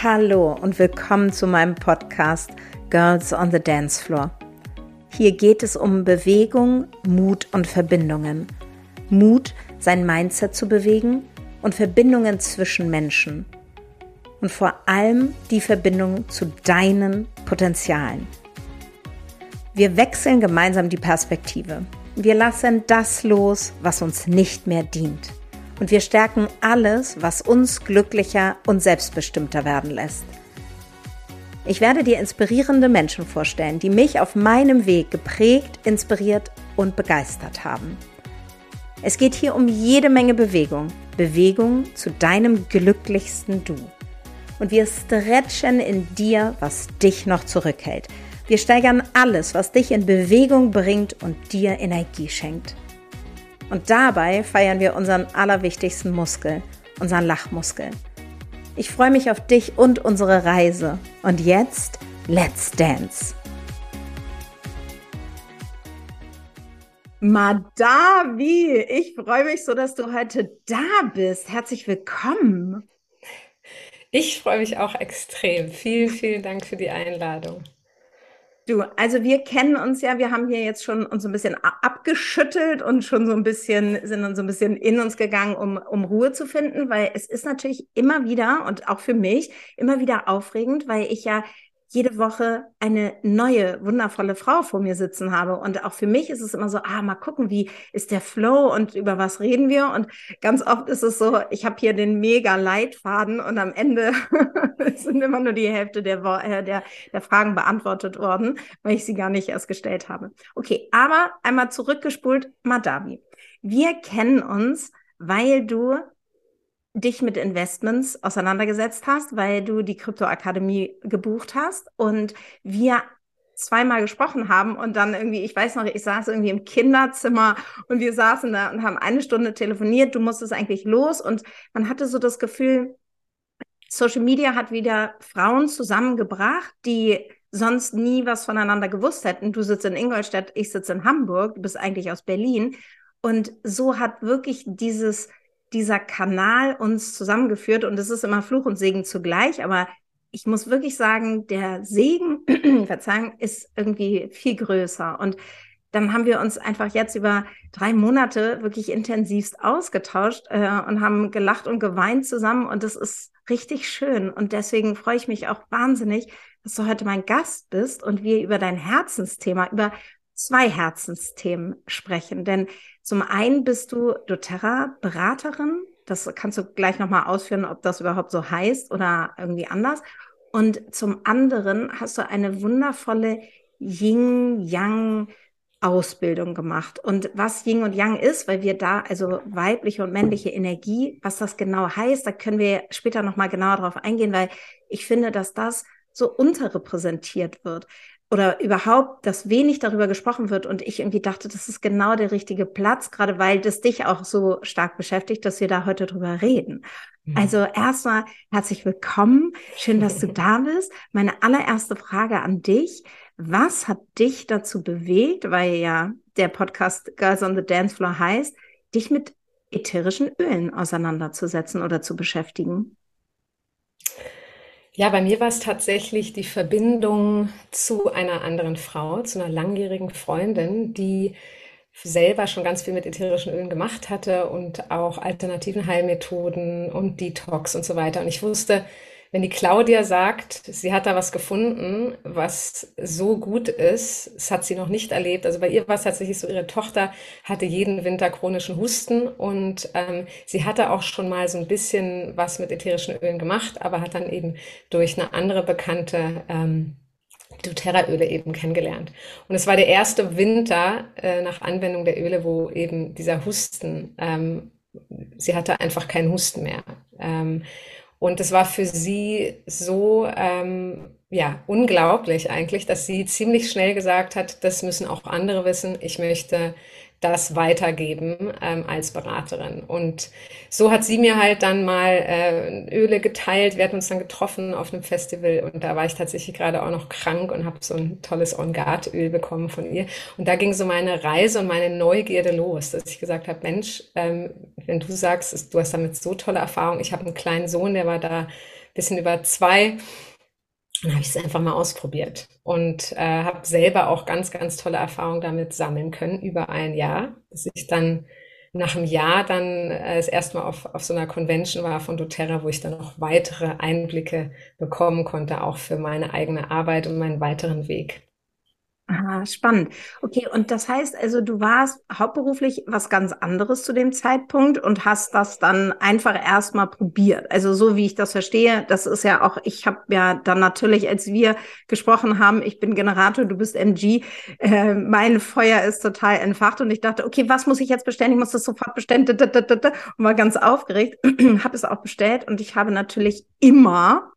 Hallo und willkommen zu meinem Podcast Girls on the Dance Floor. Hier geht es um Bewegung, Mut und Verbindungen. Mut, sein Mindset zu bewegen und Verbindungen zwischen Menschen. Und vor allem die Verbindung zu deinen Potenzialen. Wir wechseln gemeinsam die Perspektive. Wir lassen das los, was uns nicht mehr dient und wir stärken alles, was uns glücklicher und selbstbestimmter werden lässt. Ich werde dir inspirierende Menschen vorstellen, die mich auf meinem Weg geprägt, inspiriert und begeistert haben. Es geht hier um jede Menge Bewegung, Bewegung zu deinem glücklichsten Du. Und wir stretchen in dir, was dich noch zurückhält. Wir steigern alles, was dich in Bewegung bringt und dir Energie schenkt. Und dabei feiern wir unseren allerwichtigsten Muskel, unseren Lachmuskel. Ich freue mich auf dich und unsere Reise. Und jetzt, let's dance! Madavi, ich freue mich so, dass du heute da bist. Herzlich willkommen. Ich freue mich auch extrem. Vielen, vielen Dank für die Einladung. Du, also wir kennen uns ja, wir haben hier jetzt schon uns ein bisschen abgeschüttelt und schon so ein bisschen, sind so ein bisschen in uns gegangen, um, um Ruhe zu finden, weil es ist natürlich immer wieder und auch für mich immer wieder aufregend, weil ich ja jede Woche eine neue, wundervolle Frau vor mir sitzen habe. Und auch für mich ist es immer so, ah, mal gucken, wie ist der Flow und über was reden wir? Und ganz oft ist es so, ich habe hier den mega Leitfaden und am Ende sind immer nur die Hälfte der, äh, der, der Fragen beantwortet worden, weil ich sie gar nicht erst gestellt habe. Okay, aber einmal zurückgespult, Madavi. Wir kennen uns, weil du dich mit Investments auseinandergesetzt hast, weil du die Kryptoakademie gebucht hast und wir zweimal gesprochen haben und dann irgendwie, ich weiß noch, ich saß irgendwie im Kinderzimmer und wir saßen da und haben eine Stunde telefoniert, du musstest eigentlich los und man hatte so das Gefühl, Social Media hat wieder Frauen zusammengebracht, die sonst nie was voneinander gewusst hätten. Du sitzt in Ingolstadt, ich sitze in Hamburg, du bist eigentlich aus Berlin. Und so hat wirklich dieses dieser Kanal uns zusammengeführt und es ist immer Fluch und Segen zugleich, aber ich muss wirklich sagen, der Segen, Verzeihung, ist irgendwie viel größer und dann haben wir uns einfach jetzt über drei Monate wirklich intensivst ausgetauscht äh, und haben gelacht und geweint zusammen und das ist richtig schön und deswegen freue ich mich auch wahnsinnig, dass du heute mein Gast bist und wir über dein Herzensthema, über zwei Herzensthemen sprechen. Denn zum einen bist du doTERRA-Beraterin. Das kannst du gleich nochmal ausführen, ob das überhaupt so heißt oder irgendwie anders. Und zum anderen hast du eine wundervolle Yin-Yang Ausbildung gemacht. Und was Yin und Yang ist, weil wir da, also weibliche und männliche Energie, was das genau heißt, da können wir später nochmal genauer drauf eingehen, weil ich finde, dass das so unterrepräsentiert wird oder überhaupt, dass wenig darüber gesprochen wird und ich irgendwie dachte, das ist genau der richtige Platz, gerade weil das dich auch so stark beschäftigt, dass wir da heute drüber reden. Mhm. Also erstmal herzlich willkommen. Schön, dass du da bist. Meine allererste Frage an dich. Was hat dich dazu bewegt, weil ja der Podcast Girls on the Dance Floor heißt, dich mit ätherischen Ölen auseinanderzusetzen oder zu beschäftigen? Ja, bei mir war es tatsächlich die Verbindung zu einer anderen Frau, zu einer langjährigen Freundin, die selber schon ganz viel mit ätherischen Ölen gemacht hatte und auch alternativen Heilmethoden und Detox und so weiter. Und ich wusste, wenn die Claudia sagt, sie hat da was gefunden, was so gut ist, das hat sie noch nicht erlebt. Also bei ihr war es tatsächlich so, ihre Tochter hatte jeden Winter chronischen Husten und ähm, sie hatte auch schon mal so ein bisschen was mit ätherischen Ölen gemacht, aber hat dann eben durch eine andere Bekannte ähm, doTERRA-Öle eben kennengelernt. Und es war der erste Winter äh, nach Anwendung der Öle, wo eben dieser Husten, ähm, sie hatte einfach keinen Husten mehr. Ähm, und es war für sie so, ähm, ja, unglaublich eigentlich, dass sie ziemlich schnell gesagt hat, das müssen auch andere wissen. Ich möchte das weitergeben ähm, als Beraterin. Und so hat sie mir halt dann mal äh, Öle geteilt. Wir hatten uns dann getroffen auf einem Festival und da war ich tatsächlich gerade auch noch krank und habe so ein tolles On Guard Öl bekommen von ihr. Und da ging so meine Reise und meine Neugierde los, dass ich gesagt habe, Mensch, ähm, wenn du sagst, du hast damit so tolle Erfahrungen. Ich habe einen kleinen Sohn, der war da bisschen über zwei dann habe ich es einfach mal ausprobiert und äh, habe selber auch ganz, ganz tolle Erfahrungen damit sammeln können über ein Jahr, bis ich dann nach einem Jahr dann äh, das erste Mal auf, auf so einer Convention war von doTERRA, wo ich dann noch weitere Einblicke bekommen konnte, auch für meine eigene Arbeit und meinen weiteren Weg. Ah, spannend. Okay, und das heißt also, du warst hauptberuflich was ganz anderes zu dem Zeitpunkt und hast das dann einfach erstmal probiert. Also so wie ich das verstehe, das ist ja auch, ich habe ja dann natürlich, als wir gesprochen haben, ich bin Generator, du bist MG, äh, mein Feuer ist total entfacht und ich dachte, okay, was muss ich jetzt bestellen? Ich muss das sofort bestellen und war ganz aufgeregt, habe es auch bestellt und ich habe natürlich immer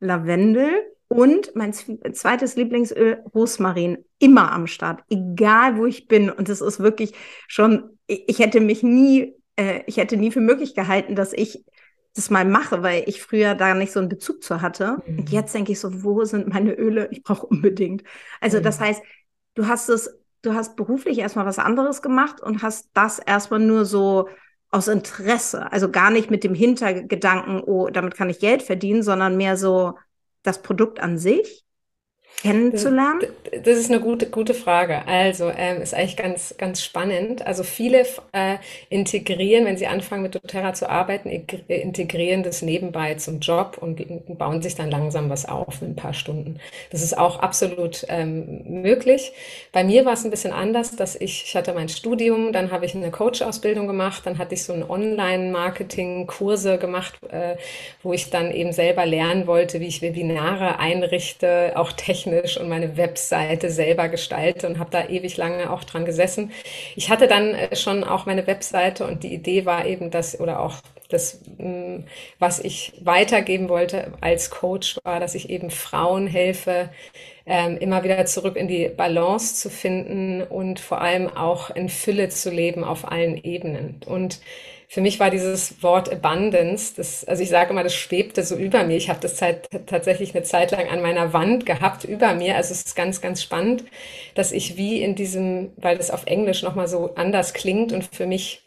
Lavendel und mein zweites Lieblingsöl, Rosmarin, immer am Start, egal wo ich bin. Und es ist wirklich schon, ich hätte mich nie, äh, ich hätte nie für möglich gehalten, dass ich das mal mache, weil ich früher da nicht so einen Bezug zu hatte. Mhm. Und jetzt denke ich so, wo sind meine Öle? Ich brauche unbedingt. Also mhm. das heißt, du hast es, du hast beruflich erstmal was anderes gemacht und hast das erstmal nur so aus Interesse, also gar nicht mit dem Hintergedanken, oh, damit kann ich Geld verdienen, sondern mehr so, das Produkt an sich kennenzulernen? Das, ist eine gute, gute Frage. Also ähm, ist eigentlich ganz, ganz spannend. Also viele äh, integrieren, wenn sie anfangen mit doTERRA zu arbeiten, integrieren das nebenbei zum Job und bauen sich dann langsam was auf in ein paar Stunden. Das ist auch absolut ähm, möglich. Bei mir war es ein bisschen anders, dass ich, ich hatte mein Studium, dann habe ich eine Coach-Ausbildung gemacht, dann hatte ich so ein Online-Marketing-Kurse gemacht, äh, wo ich dann eben selber lernen wollte, wie ich Webinare einrichte, auch technisch technisch und meine Webseite selber gestalte und habe da ewig lange auch dran gesessen. Ich hatte dann äh, schon auch meine Webseite und die Idee war eben, dass oder auch das, mm, was ich weitergeben wollte als Coach, war, dass ich eben Frauen helfe, ähm, immer wieder zurück in die Balance zu finden und vor allem auch in Fülle zu leben auf allen Ebenen. Und für mich war dieses Wort Abundance, das, also ich sage immer, das schwebte so über mir. Ich habe das Zeit, tatsächlich eine Zeit lang an meiner Wand gehabt über mir. Also es ist ganz, ganz spannend, dass ich wie in diesem, weil das auf Englisch nochmal so anders klingt und für mich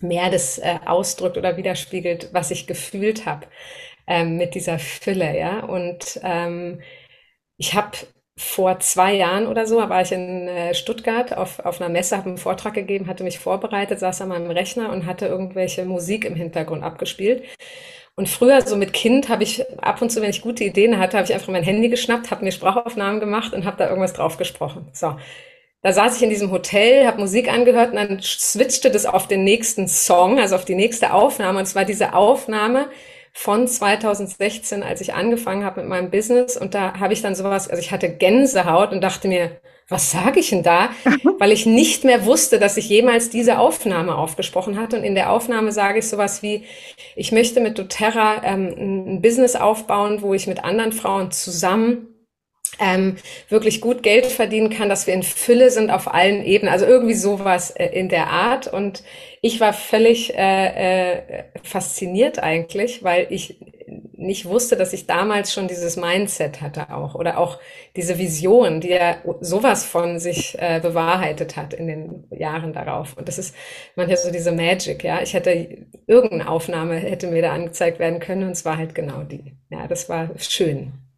mehr das äh, ausdrückt oder widerspiegelt, was ich gefühlt habe ähm, mit dieser Fülle, ja. Und ähm, ich habe vor zwei Jahren oder so war ich in äh, Stuttgart auf, auf einer Messe, habe einen Vortrag gegeben, hatte mich vorbereitet, saß an meinem Rechner und hatte irgendwelche Musik im Hintergrund abgespielt. Und früher, so mit Kind, habe ich ab und zu, wenn ich gute Ideen hatte, habe ich einfach mein Handy geschnappt, habe mir Sprachaufnahmen gemacht und habe da irgendwas drauf gesprochen. So. Da saß ich in diesem Hotel, habe Musik angehört und dann switchte das auf den nächsten Song, also auf die nächste Aufnahme. Und zwar diese Aufnahme, von 2016, als ich angefangen habe mit meinem Business. Und da habe ich dann sowas, also ich hatte Gänsehaut und dachte mir, was sage ich denn da? Weil ich nicht mehr wusste, dass ich jemals diese Aufnahme aufgesprochen hatte. Und in der Aufnahme sage ich sowas wie, ich möchte mit doTERRA ähm, ein Business aufbauen, wo ich mit anderen Frauen zusammen ähm, wirklich gut Geld verdienen kann, dass wir in Fülle sind auf allen Ebenen. Also irgendwie sowas äh, in der Art. Und ich war völlig äh, äh, fasziniert eigentlich, weil ich nicht wusste, dass ich damals schon dieses Mindset hatte auch oder auch diese Vision, die ja sowas von sich äh, bewahrheitet hat in den Jahren darauf. Und das ist manchmal so diese Magic, ja. Ich hätte irgendeine Aufnahme hätte mir da angezeigt werden können und es war halt genau die. Ja, das war schön.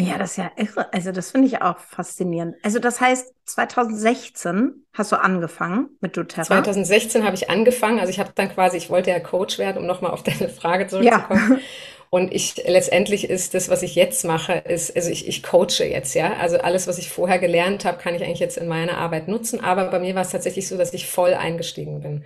Ja, das ist ja irre. Also das finde ich auch faszinierend. Also das heißt, 2016 hast du angefangen mit doTERRA? 2016 habe ich angefangen. Also ich habe dann quasi, ich wollte ja Coach werden, um nochmal auf deine Frage zurückzukommen. Ja. Und ich letztendlich ist das, was ich jetzt mache, ist, also ich, ich coache jetzt, ja. Also alles, was ich vorher gelernt habe, kann ich eigentlich jetzt in meiner Arbeit nutzen. Aber bei mir war es tatsächlich so, dass ich voll eingestiegen bin.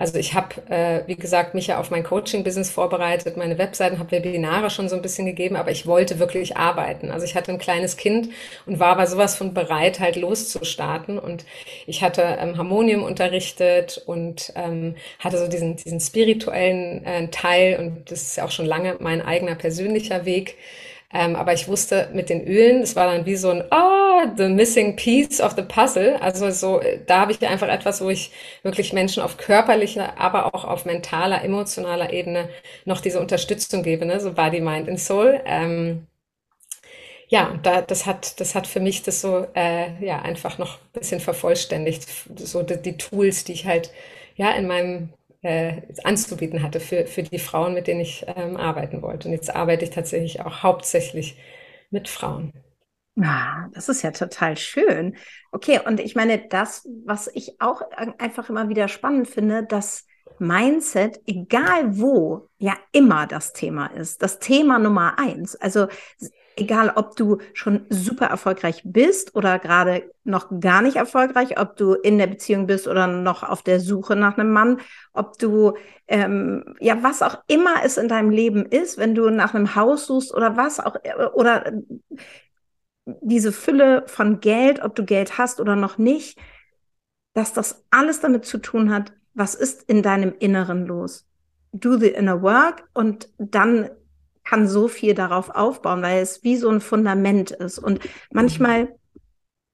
Also ich habe, äh, wie gesagt, mich ja auf mein Coaching-Business vorbereitet, meine Webseiten, habe Webinare schon so ein bisschen gegeben, aber ich wollte wirklich arbeiten. Also ich hatte ein kleines Kind und war aber sowas von bereit, halt loszustarten. Und ich hatte ähm, Harmonium unterrichtet und ähm, hatte so diesen, diesen spirituellen äh, Teil und das ist ja auch schon lange mein eigener persönlicher Weg. Ähm, aber ich wusste mit den Ölen, das war dann wie so ein, oh, the missing piece of the puzzle. Also so, da habe ich einfach etwas, wo ich wirklich Menschen auf körperlicher, aber auch auf mentaler, emotionaler Ebene noch diese Unterstützung gebe, ne? so Body, Mind and Soul. Ähm, ja, da, das hat, das hat für mich das so, äh, ja, einfach noch ein bisschen vervollständigt, so die, die Tools, die ich halt, ja, in meinem äh, anzubieten hatte für, für die Frauen, mit denen ich ähm, arbeiten wollte. Und jetzt arbeite ich tatsächlich auch hauptsächlich mit Frauen. Ah, das ist ja total schön. Okay, und ich meine, das, was ich auch einfach immer wieder spannend finde, dass Mindset, egal wo, ja immer das Thema ist. Das Thema Nummer eins. Also egal ob du schon super erfolgreich bist oder gerade noch gar nicht erfolgreich, ob du in der Beziehung bist oder noch auf der Suche nach einem Mann, ob du, ähm, ja, was auch immer es in deinem Leben ist, wenn du nach einem Haus suchst oder was auch, oder diese Fülle von Geld, ob du Geld hast oder noch nicht, dass das alles damit zu tun hat, was ist in deinem Inneren los. Do the inner work und dann kann so viel darauf aufbauen, weil es wie so ein Fundament ist. Und manchmal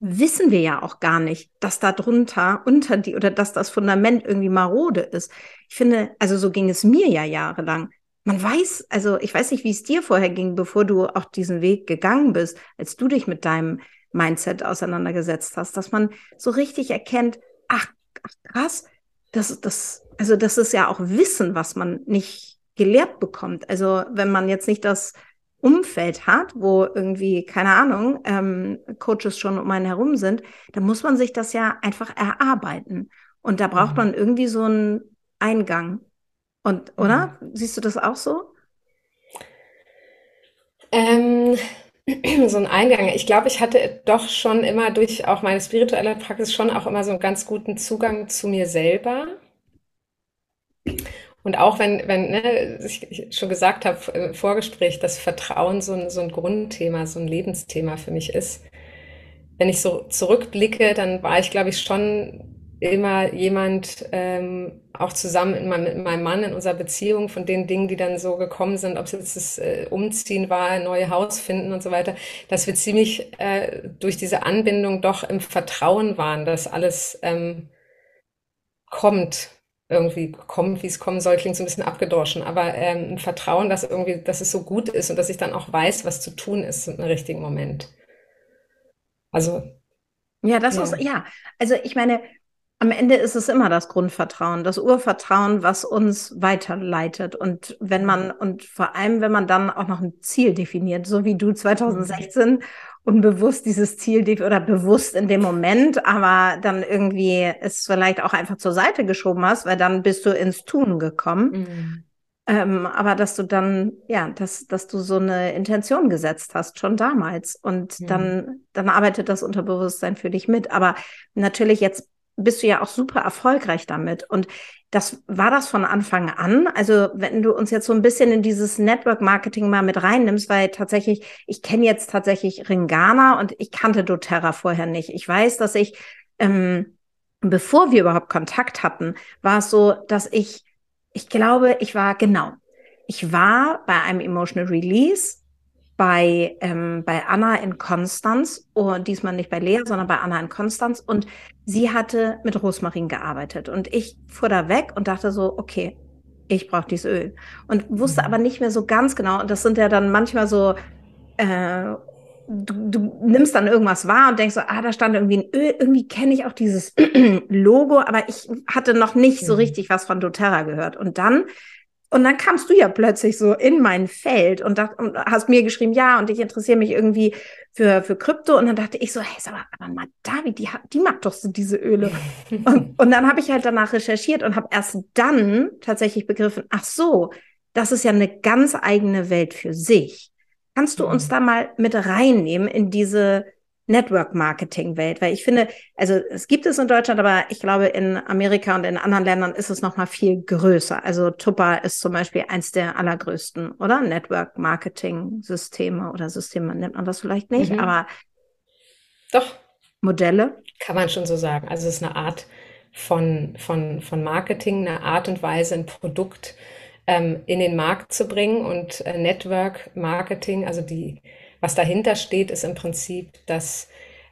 wissen wir ja auch gar nicht, dass da drunter, unter die oder dass das Fundament irgendwie marode ist. Ich finde, also so ging es mir ja jahrelang. Man weiß, also ich weiß nicht, wie es dir vorher ging, bevor du auch diesen Weg gegangen bist, als du dich mit deinem Mindset auseinandergesetzt hast, dass man so richtig erkennt, ach, ach krass, das, das, also das ist ja auch Wissen, was man nicht gelehrt bekommt. Also wenn man jetzt nicht das Umfeld hat, wo irgendwie, keine Ahnung, ähm, Coaches schon um einen herum sind, dann muss man sich das ja einfach erarbeiten. Und da braucht mhm. man irgendwie so einen Eingang. Und, oder? Mhm. Siehst du das auch so? Ähm, so ein Eingang. Ich glaube, ich hatte doch schon immer durch auch meine spirituelle Praxis schon auch immer so einen ganz guten Zugang zu mir selber. Und auch wenn, wenn ne, ich schon gesagt habe im Vorgespräch, dass Vertrauen so ein, so ein Grundthema, so ein Lebensthema für mich ist. Wenn ich so zurückblicke, dann war ich, glaube ich, schon immer jemand, ähm, auch zusammen in meinem, mit meinem Mann in unserer Beziehung, von den Dingen, die dann so gekommen sind, ob es jetzt das äh, Umziehen war, neue Haus finden und so weiter, dass wir ziemlich äh, durch diese Anbindung doch im Vertrauen waren, dass alles ähm, kommt irgendwie kommt, wie es kommen soll, klingt so ein bisschen abgedroschen, aber ähm, ein Vertrauen, dass irgendwie, dass es so gut ist und dass ich dann auch weiß, was zu tun ist im richtigen Moment. Also. Ja, das ja. ist, ja, also ich meine, am Ende ist es immer das Grundvertrauen, das Urvertrauen, was uns weiterleitet. Und wenn man, und vor allem, wenn man dann auch noch ein Ziel definiert, so wie du 2016 mhm unbewusst dieses Ziel oder bewusst in dem Moment, aber dann irgendwie es vielleicht auch einfach zur Seite geschoben hast, weil dann bist du ins Tun gekommen. Mhm. Ähm, aber dass du dann, ja, dass, dass du so eine Intention gesetzt hast, schon damals. Und mhm. dann, dann arbeitet das Unterbewusstsein für dich mit. Aber natürlich jetzt bist du ja auch super erfolgreich damit. Und das war das von Anfang an. Also wenn du uns jetzt so ein bisschen in dieses Network Marketing mal mit reinnimmst, weil tatsächlich, ich kenne jetzt tatsächlich Ringana und ich kannte doTERRA vorher nicht. Ich weiß, dass ich, ähm, bevor wir überhaupt Kontakt hatten, war es so, dass ich, ich glaube, ich war genau. Ich war bei einem Emotional Release bei, ähm, bei Anna in Konstanz, oh, diesmal nicht bei Lea, sondern bei Anna in Konstanz. Und sie hatte mit Rosmarin gearbeitet. Und ich fuhr da weg und dachte so, okay, ich brauche dieses Öl. Und wusste mhm. aber nicht mehr so ganz genau. Und das sind ja dann manchmal so, äh, du, du nimmst dann irgendwas wahr und denkst so, ah, da stand irgendwie ein Öl. Irgendwie kenne ich auch dieses Logo, aber ich hatte noch nicht so mhm. richtig was von doTERRA gehört. Und dann und dann kamst du ja plötzlich so in mein Feld und, dacht, und hast mir geschrieben, ja, und ich interessiere mich irgendwie für, für Krypto. Und dann dachte ich so, hey, sag mal, aber mal David, die, die mag doch so diese Öle. und, und dann habe ich halt danach recherchiert und habe erst dann tatsächlich begriffen, ach so, das ist ja eine ganz eigene Welt für sich. Kannst du uns mhm. da mal mit reinnehmen in diese Network-Marketing-Welt, weil ich finde, also es gibt es in Deutschland, aber ich glaube, in Amerika und in anderen Ländern ist es noch mal viel größer. Also Tupper ist zum Beispiel eins der allergrößten, oder? Network-Marketing-Systeme oder Systeme nennt man das vielleicht nicht, mhm. aber doch. Modelle? Kann man schon so sagen. Also es ist eine Art von, von, von Marketing, eine Art und Weise, ein Produkt ähm, in den Markt zu bringen und äh, Network Marketing, also die was dahinter steht, ist im Prinzip, dass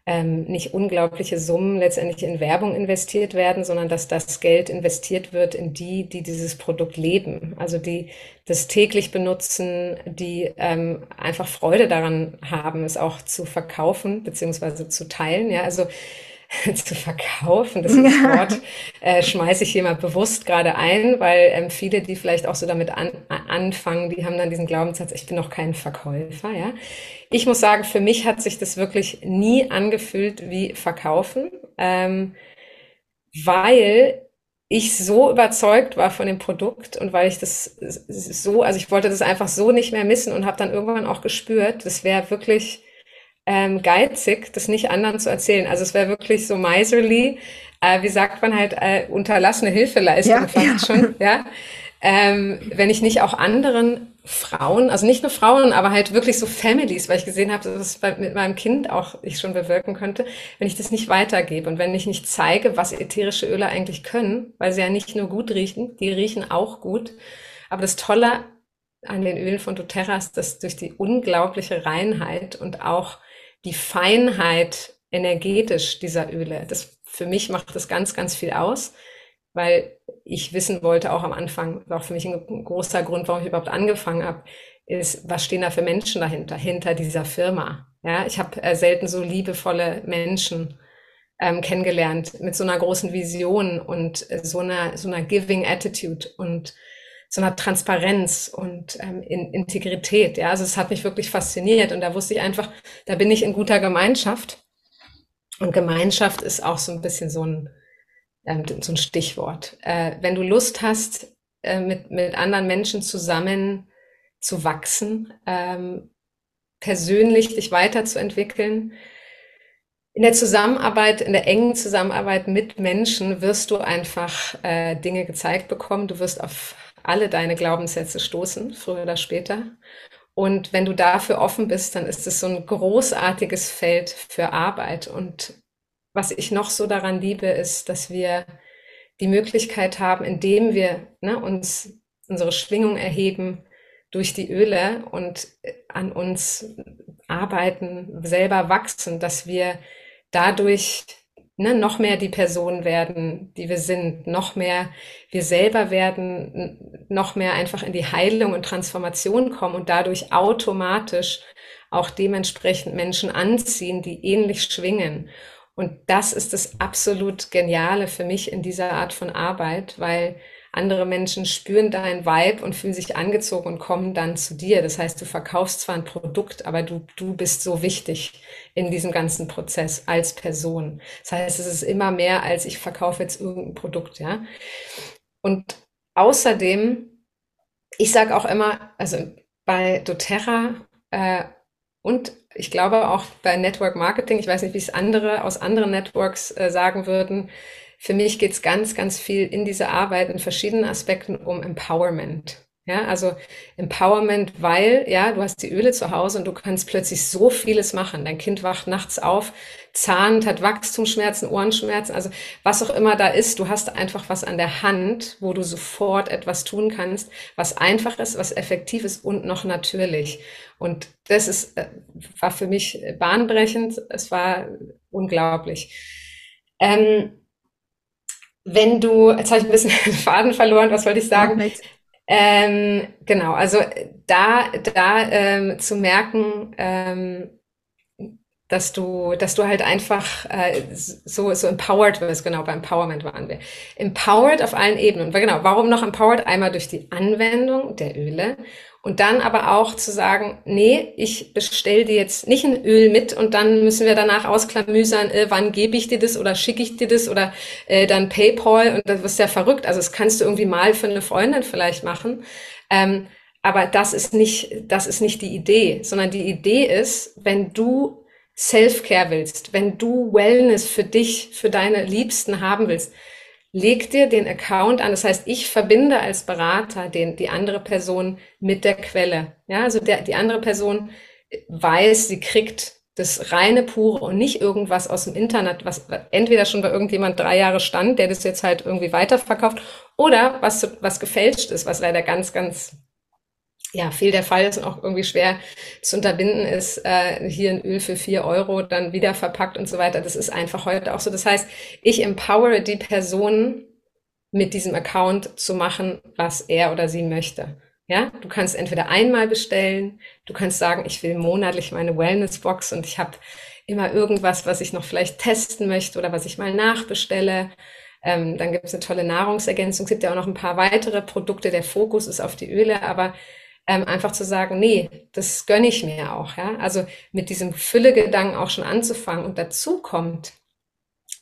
ähm, nicht unglaubliche Summen letztendlich in Werbung investiert werden, sondern dass das Geld investiert wird in die, die dieses Produkt leben, also die das täglich benutzen, die ähm, einfach Freude daran haben, es auch zu verkaufen beziehungsweise zu teilen. Ja, also zu verkaufen. Das ist Wort äh, schmeiße ich hier mal bewusst gerade ein, weil ähm, viele, die vielleicht auch so damit an, anfangen, die haben dann diesen Glaubenssatz, ich bin noch kein Verkäufer. Ja, ich muss sagen, für mich hat sich das wirklich nie angefühlt wie Verkaufen, ähm, weil ich so überzeugt war von dem Produkt und weil ich das so, also ich wollte das einfach so nicht mehr missen und habe dann irgendwann auch gespürt, das wäre wirklich ähm, geizig, das nicht anderen zu erzählen. Also es wäre wirklich so miserly, äh, wie sagt man halt, äh, unterlassene Hilfeleistung ja, fast ja. schon, ja. Ähm, wenn ich nicht auch anderen Frauen, also nicht nur Frauen, aber halt wirklich so Families, weil ich gesehen habe, dass es mit meinem Kind auch ich schon bewirken könnte, wenn ich das nicht weitergebe und wenn ich nicht zeige, was ätherische Öle eigentlich können, weil sie ja nicht nur gut riechen, die riechen auch gut. Aber das Tolle an den Ölen von doTERRA ist, dass durch die unglaubliche Reinheit und auch die Feinheit energetisch dieser Öle. Das für mich macht das ganz, ganz viel aus, weil ich wissen wollte auch am Anfang, auch für mich ein großer Grund, warum ich überhaupt angefangen habe, ist, was stehen da für Menschen dahinter, hinter dieser Firma. Ja, ich habe äh, selten so liebevolle Menschen ähm, kennengelernt mit so einer großen Vision und äh, so einer so einer Giving Attitude und so einer Transparenz und ähm, in Integrität. Ja, also es hat mich wirklich fasziniert und da wusste ich einfach, da bin ich in guter Gemeinschaft. Und Gemeinschaft ist auch so ein bisschen so ein, ähm, so ein Stichwort. Äh, wenn du Lust hast, äh, mit, mit anderen Menschen zusammen zu wachsen, ähm, persönlich dich weiterzuentwickeln, in der Zusammenarbeit, in der engen Zusammenarbeit mit Menschen wirst du einfach äh, Dinge gezeigt bekommen. Du wirst auf alle deine Glaubenssätze stoßen, früher oder später. Und wenn du dafür offen bist, dann ist es so ein großartiges Feld für Arbeit. Und was ich noch so daran liebe, ist, dass wir die Möglichkeit haben, indem wir ne, uns unsere Schwingung erheben durch die Öle und an uns arbeiten, selber wachsen, dass wir dadurch ne, noch mehr die Person werden, die wir sind, noch mehr wir selber werden, noch mehr einfach in die Heilung und Transformation kommen und dadurch automatisch auch dementsprechend Menschen anziehen, die ähnlich schwingen. Und das ist das absolut Geniale für mich in dieser Art von Arbeit, weil andere Menschen spüren deinen Vibe und fühlen sich angezogen und kommen dann zu dir. Das heißt, du verkaufst zwar ein Produkt, aber du, du bist so wichtig in diesem ganzen Prozess als Person. Das heißt, es ist immer mehr als ich verkaufe jetzt irgendein Produkt, ja. Und außerdem, ich sage auch immer, also bei doTERRA äh, und ich glaube auch bei Network Marketing, ich weiß nicht, wie es andere aus anderen Networks äh, sagen würden, für mich geht es ganz, ganz viel in dieser Arbeit in verschiedenen Aspekten um Empowerment. Ja, also Empowerment, weil, ja, du hast die Öle zu Hause und du kannst plötzlich so vieles machen. Dein Kind wacht nachts auf, zahnt, hat Wachstumsschmerzen, Ohrenschmerzen, also was auch immer da ist. Du hast einfach was an der Hand, wo du sofort etwas tun kannst, was einfach ist, was effektiv ist und noch natürlich. Und das ist, äh, war für mich bahnbrechend. Es war unglaublich. Ähm, wenn du, jetzt habe ich ein bisschen den Faden verloren, was wollte ich sagen? Ähm, genau, also da, da ähm, zu merken, ähm, dass du, dass du halt einfach äh, so, so empowered wirst, genau, bei Empowerment waren wir. Empowered auf allen Ebenen. Genau, warum noch empowered? Einmal durch die Anwendung der Öle und dann aber auch zu sagen, nee, ich bestell dir jetzt nicht ein Öl mit und dann müssen wir danach ausklamüsern, äh, wann gebe ich dir das oder schicke ich dir das oder äh, dann PayPal und das ist ja verrückt. Also das kannst du irgendwie mal für eine Freundin vielleicht machen. Ähm, aber das ist nicht, das ist nicht die Idee, sondern die Idee ist, wenn du Self-Care willst, wenn du Wellness für dich, für deine Liebsten haben willst, leg dir den Account an. Das heißt, ich verbinde als Berater den, die andere Person mit der Quelle. Ja, also der, die andere Person weiß, sie kriegt das reine pure und nicht irgendwas aus dem Internet, was entweder schon bei irgendjemand drei Jahre stand, der das jetzt halt irgendwie weiterverkauft, oder was, was gefälscht ist, was leider ganz, ganz ja, viel der Fall ist und auch irgendwie schwer zu unterbinden ist, äh, hier ein Öl für vier Euro dann wieder verpackt und so weiter. Das ist einfach heute auch so. Das heißt, ich empowere die Person mit diesem Account zu machen, was er oder sie möchte. Ja, du kannst entweder einmal bestellen, du kannst sagen, ich will monatlich meine Wellnessbox und ich habe immer irgendwas, was ich noch vielleicht testen möchte oder was ich mal nachbestelle. Ähm, dann gibt es eine tolle Nahrungsergänzung. Es gibt ja auch noch ein paar weitere Produkte. Der Fokus ist auf die Öle, aber ähm, einfach zu sagen, nee, das gönne ich mir auch. Ja? Also mit diesem Füllegedanken auch schon anzufangen. Und dazu kommt,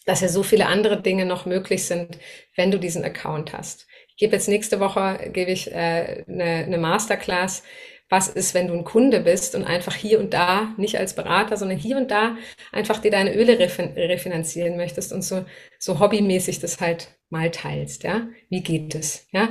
dass ja so viele andere Dinge noch möglich sind, wenn du diesen Account hast. Ich gebe jetzt nächste Woche, gebe ich äh, eine, eine Masterclass, was ist, wenn du ein Kunde bist und einfach hier und da, nicht als Berater, sondern hier und da einfach dir deine Öle refin refinanzieren möchtest und so, so hobbymäßig das halt mal teilst, ja. Wie geht es, ja?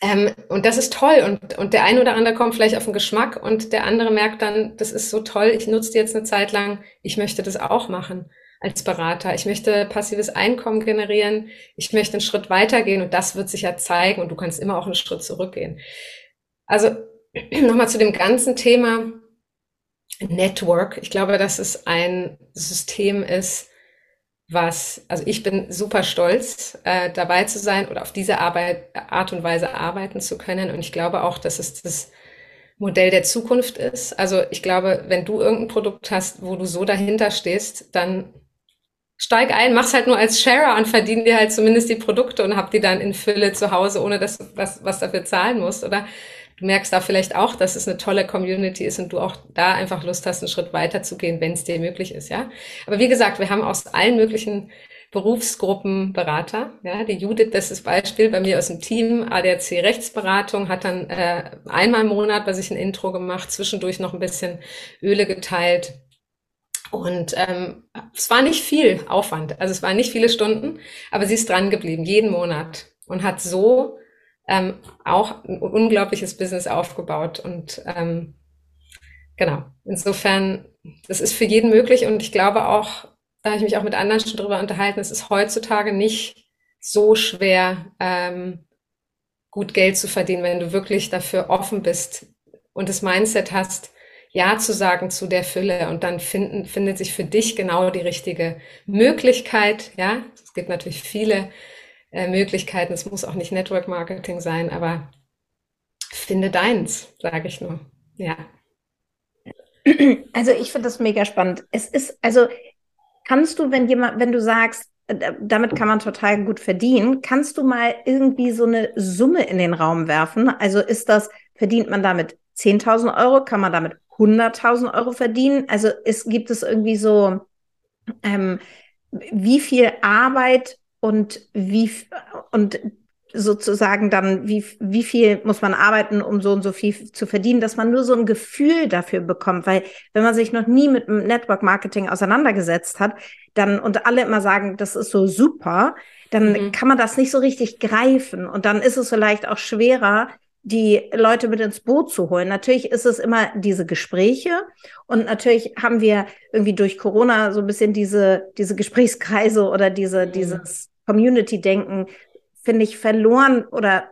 Ähm, und das ist toll. Und, und der eine oder andere kommt vielleicht auf den Geschmack und der andere merkt dann, das ist so toll, ich nutze die jetzt eine Zeit lang, ich möchte das auch machen als Berater. Ich möchte passives Einkommen generieren. Ich möchte einen Schritt weitergehen und das wird sich ja zeigen und du kannst immer auch einen Schritt zurückgehen. Also nochmal zu dem ganzen Thema Network. Ich glaube, dass es ein System ist, was, also ich bin super stolz, äh, dabei zu sein oder auf diese Arbeit, Art und Weise arbeiten zu können. Und ich glaube auch, dass es das Modell der Zukunft ist. Also ich glaube, wenn du irgendein Produkt hast, wo du so dahinter stehst, dann steig ein, mach's halt nur als Sharer und verdien dir halt zumindest die Produkte und hab die dann in Fülle zu Hause, ohne dass du was, was dafür zahlen musst. Oder du merkst da vielleicht auch, dass es eine tolle Community ist und du auch da einfach Lust hast, einen Schritt weiter zu gehen, wenn es dir möglich ist, ja. Aber wie gesagt, wir haben aus allen möglichen Berufsgruppen Berater. Ja, die Judith, das ist Beispiel bei mir aus dem Team, ADAC Rechtsberatung, hat dann äh, einmal im Monat bei sich ein Intro gemacht, zwischendurch noch ein bisschen Öle geteilt. Und ähm, es war nicht viel Aufwand, also es waren nicht viele Stunden, aber sie ist dran geblieben, jeden Monat und hat so ähm, auch ein unglaubliches Business aufgebaut. Und ähm, genau, insofern, das ist für jeden möglich und ich glaube auch, da habe ich mich auch mit anderen schon drüber unterhalten, es ist heutzutage nicht so schwer, ähm, gut Geld zu verdienen, wenn du wirklich dafür offen bist und das Mindset hast, ja zu sagen zu der Fülle und dann finden, findet sich für dich genau die richtige Möglichkeit. Ja, es gibt natürlich viele äh, Möglichkeiten. Es muss auch nicht Network Marketing sein, aber finde deins, sage ich nur. Ja. Also ich finde das mega spannend. Es ist, also kannst du, wenn jemand, wenn du sagst, äh, damit kann man total gut verdienen, kannst du mal irgendwie so eine Summe in den Raum werfen? Also ist das, verdient man damit 10.000 Euro? Kann man damit 100.000 Euro verdienen? Also es gibt es irgendwie so, ähm, wie viel Arbeit und wie und sozusagen dann, wie, wie viel muss man arbeiten, um so und so viel zu verdienen, dass man nur so ein Gefühl dafür bekommt. Weil wenn man sich noch nie mit Network Marketing auseinandergesetzt hat, dann und alle immer sagen, das ist so super, dann mhm. kann man das nicht so richtig greifen. Und dann ist es vielleicht auch schwerer, die Leute mit ins Boot zu holen. Natürlich ist es immer diese Gespräche und natürlich haben wir irgendwie durch Corona so ein bisschen diese, diese Gesprächskreise oder diese, mhm. dieses Community-Denken, finde ich, verloren oder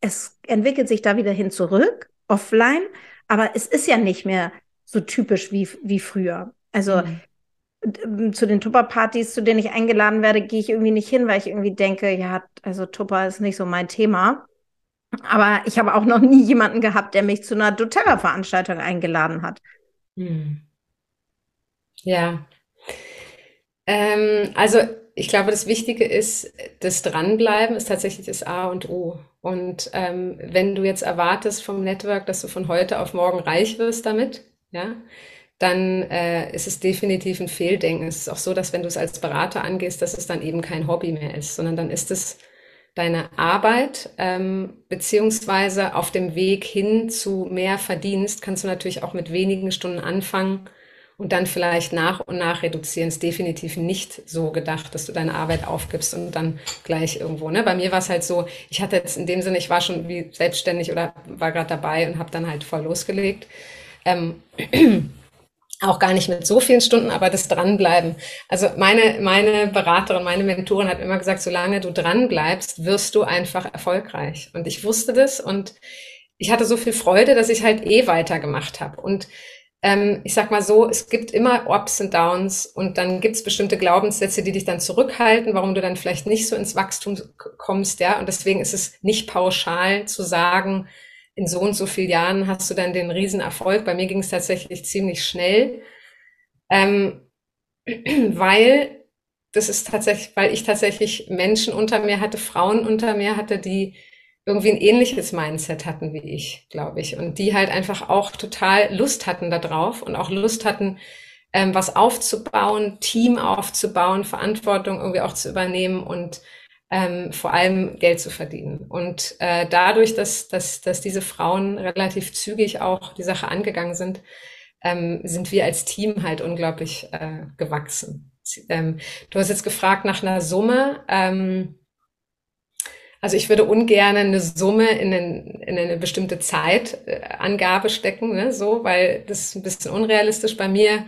es entwickelt sich da wieder hin zurück, offline, aber es ist ja nicht mehr so typisch wie, wie früher. Also mhm. zu den Tupper-Partys, zu denen ich eingeladen werde, gehe ich irgendwie nicht hin, weil ich irgendwie denke, ja, also Tupper ist nicht so mein Thema. Aber ich habe auch noch nie jemanden gehabt, der mich zu einer doTERRA-Veranstaltung eingeladen hat. Hm. Ja. Ähm, also ich glaube, das Wichtige ist, das Dranbleiben ist tatsächlich das A und O. Und ähm, wenn du jetzt erwartest vom Network, dass du von heute auf morgen reich wirst damit, ja, dann äh, ist es definitiv ein Fehldenken. Es ist auch so, dass wenn du es als Berater angehst, dass es dann eben kein Hobby mehr ist, sondern dann ist es deine Arbeit, ähm, beziehungsweise auf dem Weg hin zu mehr Verdienst kannst du natürlich auch mit wenigen Stunden anfangen und dann vielleicht nach und nach reduzieren. Ist definitiv nicht so gedacht, dass du deine Arbeit aufgibst und dann gleich irgendwo. Ne? Bei mir war es halt so, ich hatte jetzt in dem Sinne, ich war schon wie selbstständig oder war gerade dabei und habe dann halt voll losgelegt. Ähm, auch gar nicht mit so vielen Stunden, aber das Dranbleiben. Also meine, meine Beraterin, meine Mentorin hat immer gesagt, solange du dranbleibst, wirst du einfach erfolgreich. Und ich wusste das und ich hatte so viel Freude, dass ich halt eh weitergemacht habe. Und ähm, ich sag mal so, es gibt immer Ups und Downs und dann gibt es bestimmte Glaubenssätze, die dich dann zurückhalten, warum du dann vielleicht nicht so ins Wachstum kommst, ja. Und deswegen ist es nicht pauschal zu sagen, in so und so vielen Jahren hast du dann den Riesenerfolg. Bei mir ging es tatsächlich ziemlich schnell, ähm, weil das ist tatsächlich, weil ich tatsächlich Menschen unter mir hatte, Frauen unter mir hatte, die irgendwie ein ähnliches Mindset hatten wie ich, glaube ich. Und die halt einfach auch total Lust hatten darauf und auch Lust hatten, ähm, was aufzubauen, Team aufzubauen, Verantwortung irgendwie auch zu übernehmen und ähm, vor allem Geld zu verdienen. Und äh, dadurch, dass, dass, dass diese Frauen relativ zügig auch die Sache angegangen sind, ähm, sind wir als Team halt unglaublich äh, gewachsen. Ähm, du hast jetzt gefragt nach einer Summe. Ähm, also ich würde ungern eine Summe in, einen, in eine bestimmte Zeitangabe stecken, ne, so, weil das ist ein bisschen unrealistisch. Bei mir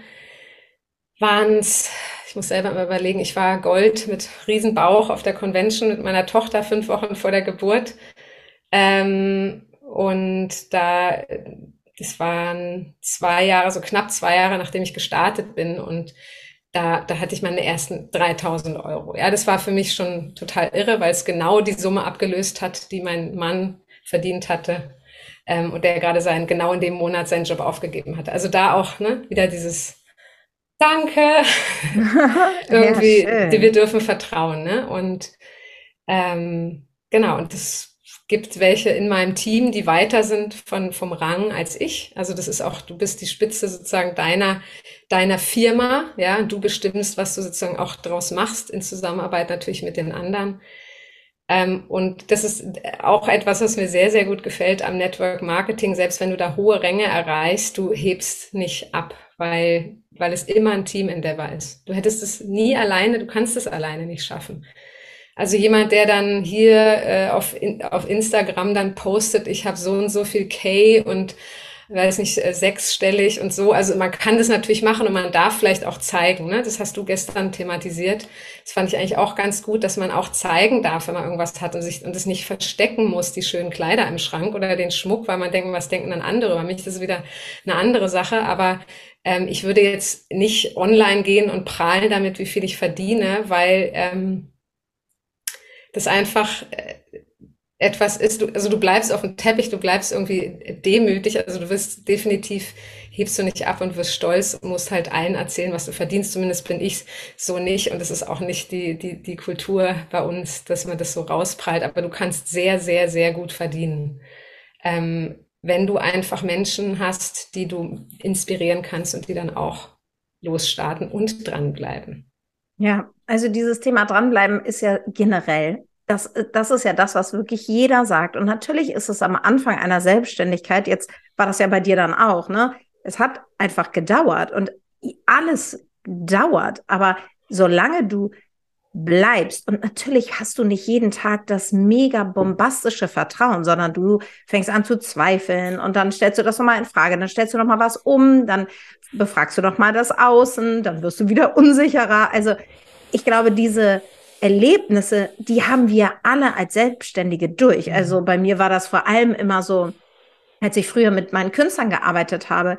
waren es, ich muss selber mal überlegen, ich war Gold mit Riesenbauch auf der Convention mit meiner Tochter fünf Wochen vor der Geburt. Ähm, und da, das waren zwei Jahre, so knapp zwei Jahre, nachdem ich gestartet bin. Und da, da hatte ich meine ersten 3000 Euro. Ja, das war für mich schon total irre, weil es genau die Summe abgelöst hat, die mein Mann verdient hatte ähm, und der gerade sein genau in dem Monat seinen Job aufgegeben hatte. Also da auch ne, wieder dieses Danke, irgendwie, ja, wir dürfen vertrauen. Ne? Und ähm, genau, und das gibt welche in meinem Team, die weiter sind von, vom Rang als ich. Also das ist auch, du bist die Spitze sozusagen deiner, deiner Firma. Ja, du bestimmst, was du sozusagen auch draus machst in Zusammenarbeit natürlich mit den anderen. Ähm, und das ist auch etwas, was mir sehr, sehr gut gefällt am Network Marketing. Selbst wenn du da hohe Ränge erreichst, du hebst nicht ab, weil, weil es immer ein Team Endeavor ist. Du hättest es nie alleine, du kannst es alleine nicht schaffen. Also jemand, der dann hier äh, auf, in, auf Instagram dann postet, ich habe so und so viel K und weiß nicht, äh, sechsstellig und so. Also man kann das natürlich machen und man darf vielleicht auch zeigen. Ne? Das hast du gestern thematisiert. Das fand ich eigentlich auch ganz gut, dass man auch zeigen darf, wenn man irgendwas hat und sich und es nicht verstecken muss, die schönen Kleider im Schrank oder den Schmuck, weil man denkt, was denken dann andere. Über mich das ist wieder eine andere Sache. Aber ähm, ich würde jetzt nicht online gehen und prahlen damit, wie viel ich verdiene, weil ähm, das einfach äh, etwas ist, du, also du bleibst auf dem Teppich, du bleibst irgendwie demütig, also du wirst definitiv, hebst du nicht ab und wirst stolz und musst halt allen erzählen, was du verdienst, zumindest bin ich so nicht und es ist auch nicht die, die, die Kultur bei uns, dass man das so rausprallt, aber du kannst sehr, sehr, sehr gut verdienen. Ähm, wenn du einfach Menschen hast, die du inspirieren kannst und die dann auch losstarten und dranbleiben. Ja, also dieses Thema dranbleiben ist ja generell. Das, das ist ja das, was wirklich jeder sagt. Und natürlich ist es am Anfang einer Selbstständigkeit, jetzt war das ja bei dir dann auch, ne? Es hat einfach gedauert und alles dauert. Aber solange du bleibst. Und natürlich hast du nicht jeden Tag das mega bombastische Vertrauen, sondern du fängst an zu zweifeln und dann stellst du das nochmal in Frage, dann stellst du nochmal was um, dann befragst du nochmal das Außen, dann wirst du wieder unsicherer. Also ich glaube, diese Erlebnisse, die haben wir alle als Selbstständige durch. Mhm. Also bei mir war das vor allem immer so, als ich früher mit meinen Künstlern gearbeitet habe,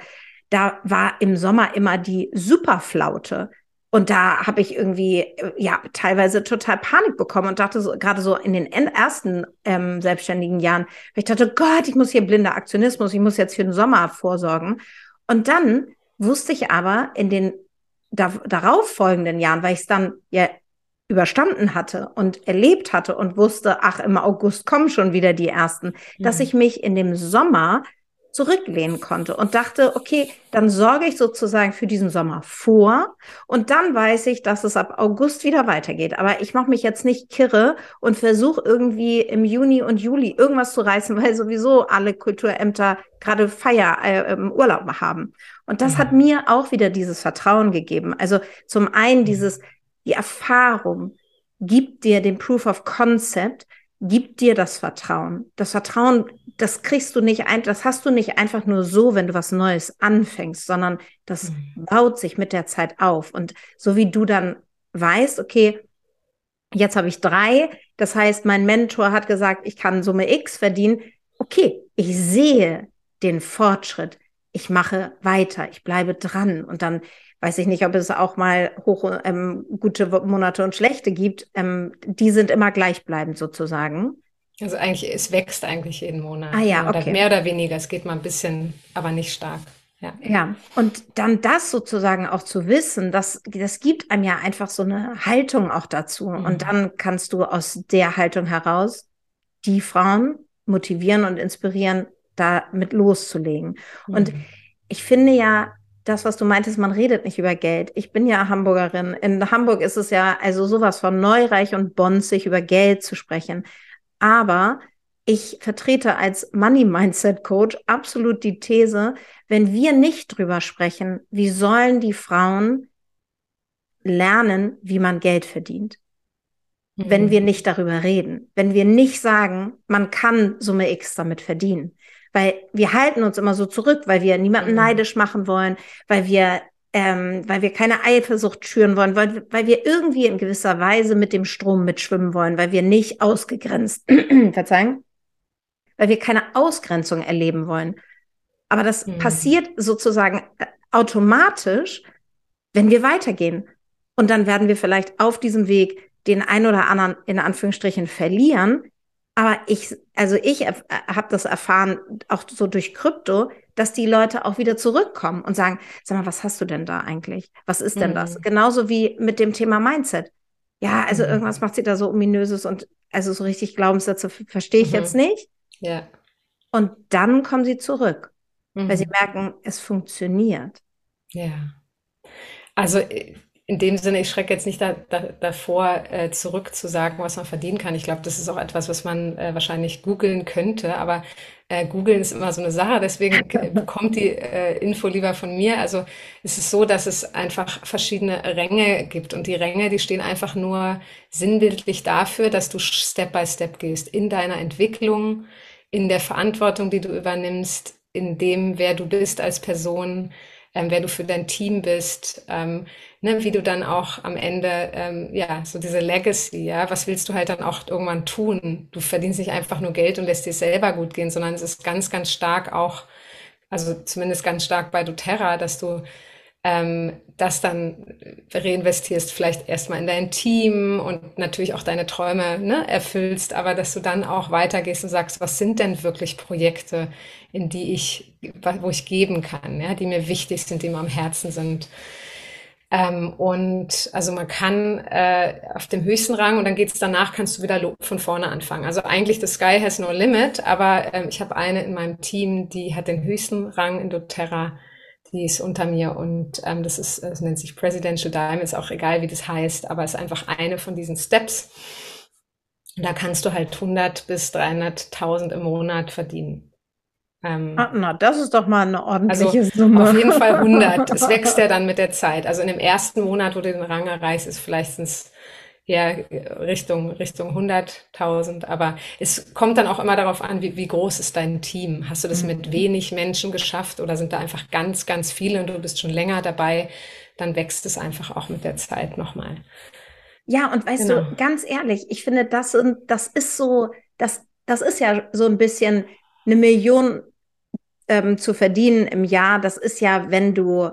da war im Sommer immer die Superflaute. Und da habe ich irgendwie, äh, ja, teilweise total Panik bekommen und dachte so, gerade so in den ersten ähm, selbstständigen Jahren, ich dachte, Gott, ich muss hier blinder Aktionismus, ich muss jetzt für den Sommer vorsorgen. Und dann wusste ich aber in den da, darauf folgenden Jahren, weil ich es dann ja überstanden hatte und erlebt hatte und wusste, ach, im August kommen schon wieder die ersten, mhm. dass ich mich in dem Sommer zurücklehnen konnte und dachte, okay, dann sorge ich sozusagen für diesen Sommer vor und dann weiß ich, dass es ab August wieder weitergeht. Aber ich mache mich jetzt nicht kirre und versuche irgendwie im Juni und Juli irgendwas zu reißen, weil sowieso alle Kulturämter gerade Feier äh, im Urlaub haben. Und das ja. hat mir auch wieder dieses Vertrauen gegeben. Also zum einen dieses, die Erfahrung gibt dir den Proof of Concept, gibt dir das Vertrauen. Das Vertrauen, das kriegst du nicht ein, das hast du nicht einfach nur so, wenn du was Neues anfängst, sondern das mhm. baut sich mit der Zeit auf. Und so wie du dann weißt, okay, jetzt habe ich drei, das heißt, mein Mentor hat gesagt, ich kann Summe X verdienen. Okay, ich sehe den Fortschritt, ich mache weiter, ich bleibe dran und dann weiß ich nicht, ob es auch mal hoch, ähm, gute Monate und schlechte gibt. Ähm, die sind immer gleichbleibend sozusagen. Also eigentlich, es wächst eigentlich jeden Monat. Ah ja, okay. mehr oder weniger. Es geht mal ein bisschen, aber nicht stark. Ja. ja, und dann das sozusagen auch zu wissen, das, das gibt einem ja einfach so eine Haltung auch dazu. Mhm. Und dann kannst du aus der Haltung heraus die Frauen motivieren und inspirieren, damit loszulegen. Mhm. Und ich finde ja, das, was du meintest, man redet nicht über Geld. Ich bin ja Hamburgerin. In Hamburg ist es ja also sowas von neureich und bonzig, über Geld zu sprechen. Aber ich vertrete als Money Mindset Coach absolut die These, wenn wir nicht drüber sprechen, wie sollen die Frauen lernen, wie man Geld verdient? Mhm. Wenn wir nicht darüber reden, wenn wir nicht sagen, man kann Summe X damit verdienen, weil wir halten uns immer so zurück, weil wir niemanden mhm. neidisch machen wollen, weil wir ähm, weil wir keine Eifersucht schüren wollen, weil, weil wir irgendwie in gewisser Weise mit dem Strom mitschwimmen wollen, weil wir nicht ausgegrenzt, verzeihen, weil wir keine Ausgrenzung erleben wollen. Aber das mhm. passiert sozusagen äh, automatisch, wenn wir weitergehen. Und dann werden wir vielleicht auf diesem Weg den ein oder anderen in Anführungsstrichen verlieren. Aber ich, also ich äh, habe das erfahren, auch so durch Krypto, dass die Leute auch wieder zurückkommen und sagen, sag mal, was hast du denn da eigentlich? Was ist denn mhm. das? Genauso wie mit dem Thema Mindset. Ja, also mhm. irgendwas macht sie da so ominöses und also so richtig Glaubenssätze verstehe ich mhm. jetzt nicht. Ja. Und dann kommen sie zurück, weil sie mhm. merken, es funktioniert. Ja. Also äh, in dem Sinne, ich schrecke jetzt nicht da, da, davor, äh, zurück zu sagen, was man verdienen kann. Ich glaube, das ist auch etwas, was man äh, wahrscheinlich googeln könnte, aber äh, googeln ist immer so eine Sache, deswegen bekommt die äh, Info lieber von mir. Also es ist so, dass es einfach verschiedene Ränge gibt und die Ränge, die stehen einfach nur sinnbildlich dafür, dass du Step by Step gehst in deiner Entwicklung, in der Verantwortung, die du übernimmst, in dem, wer du bist als Person, ähm, wer du für dein Team bist, ähm, ne, wie du dann auch am Ende, ähm, ja, so diese Legacy, ja, was willst du halt dann auch irgendwann tun? Du verdienst nicht einfach nur Geld und lässt dir selber gut gehen, sondern es ist ganz, ganz stark auch, also zumindest ganz stark bei doTERRA, dass du ähm, das dann reinvestierst, vielleicht erstmal in dein Team und natürlich auch deine Träume ne, erfüllst, aber dass du dann auch weitergehst und sagst, was sind denn wirklich Projekte, in die ich, wo ich geben kann, ja, die mir wichtig sind, die mir am Herzen sind. Ähm, und also man kann äh, auf dem höchsten Rang und dann geht's danach, kannst du wieder von vorne anfangen. Also eigentlich the sky has no limit, aber ähm, ich habe eine in meinem Team, die hat den höchsten Rang in doTERRA die ist unter mir und ähm, das ist, das nennt sich Presidential Dime, ist auch egal, wie das heißt, aber ist einfach eine von diesen Steps. da kannst du halt 100 bis 300.000 im Monat verdienen. Ähm, ah, na, das ist doch mal eine ordentliche also Summe. Auf jeden Fall 100. es wächst ja dann mit der Zeit. Also in dem ersten Monat, wo du den Rang erreichst, ist vielleicht eher Richtung, Richtung 100.000. Aber es kommt dann auch immer darauf an, wie, wie groß ist dein Team? Hast du das mit mhm. wenig Menschen geschafft oder sind da einfach ganz, ganz viele und du bist schon länger dabei? Dann wächst es einfach auch mit der Zeit nochmal. Ja, und weißt genau. du, ganz ehrlich, ich finde, das, das ist so, das, das ist ja so ein bisschen eine Million ähm, zu verdienen im Jahr. Das ist ja, wenn du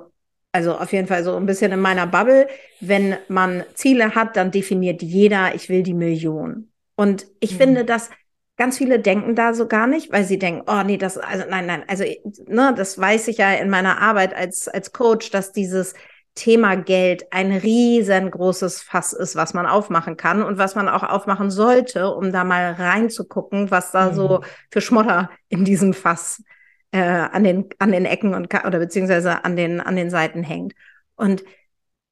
also auf jeden Fall so ein bisschen in meiner Bubble. Wenn man Ziele hat, dann definiert jeder, ich will die Million. Und ich mhm. finde, dass ganz viele denken da so gar nicht, weil sie denken, oh nee, das, also nein, nein, also ne, das weiß ich ja in meiner Arbeit als, als Coach, dass dieses Thema Geld ein riesengroßes Fass ist, was man aufmachen kann und was man auch aufmachen sollte, um da mal reinzugucken, was da mhm. so für Schmotter in diesem Fass äh, an, den, an den Ecken und oder beziehungsweise an den, an den Seiten hängt. Und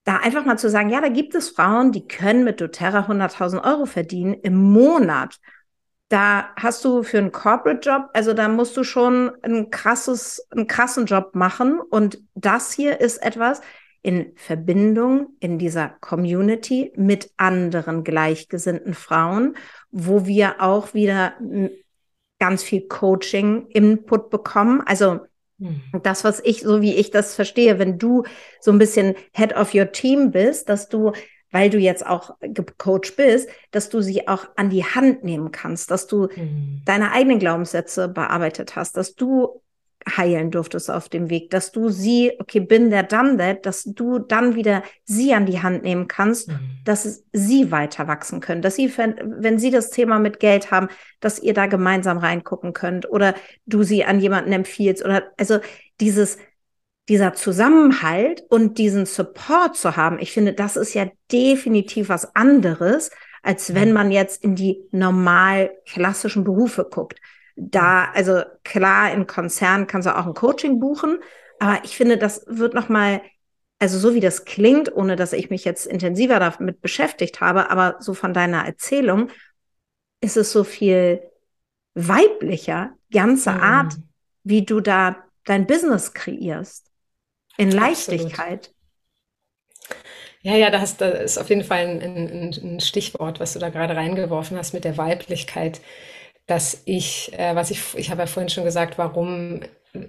da einfach mal zu sagen, ja, da gibt es Frauen, die können mit doTERRA 100.000 Euro verdienen im Monat. Da hast du für einen Corporate Job, also da musst du schon ein krasses, einen krassen Job machen. Und das hier ist etwas in Verbindung in dieser Community mit anderen gleichgesinnten Frauen, wo wir auch wieder ganz viel Coaching-Input bekommen. Also mhm. das, was ich, so wie ich das verstehe, wenn du so ein bisschen Head of your Team bist, dass du weil du jetzt auch gecoacht bist, dass du sie auch an die Hand nehmen kannst, dass du mhm. deine eigenen Glaubenssätze bearbeitet hast, dass du heilen durftest auf dem Weg, dass du sie, okay, bin der done that, dass du dann wieder sie an die Hand nehmen kannst, mhm. dass sie weiter wachsen können, dass sie, wenn sie das Thema mit Geld haben, dass ihr da gemeinsam reingucken könnt oder du sie an jemanden empfiehlst oder also dieses dieser Zusammenhalt und diesen Support zu haben, ich finde, das ist ja definitiv was anderes, als wenn mhm. man jetzt in die normal klassischen Berufe guckt da, also klar, im Konzern kannst du auch ein Coaching buchen, aber ich finde, das wird nochmal, also so wie das klingt, ohne dass ich mich jetzt intensiver damit beschäftigt habe, aber so von deiner Erzählung ist es so viel weiblicher, ganze mhm. Art, wie du da dein Business kreierst. In Leichtigkeit. Ja, ja, da, hast, da ist auf jeden Fall ein, ein, ein Stichwort, was du da gerade reingeworfen hast mit der Weiblichkeit dass ich, äh, was ich, ich habe ja vorhin schon gesagt, warum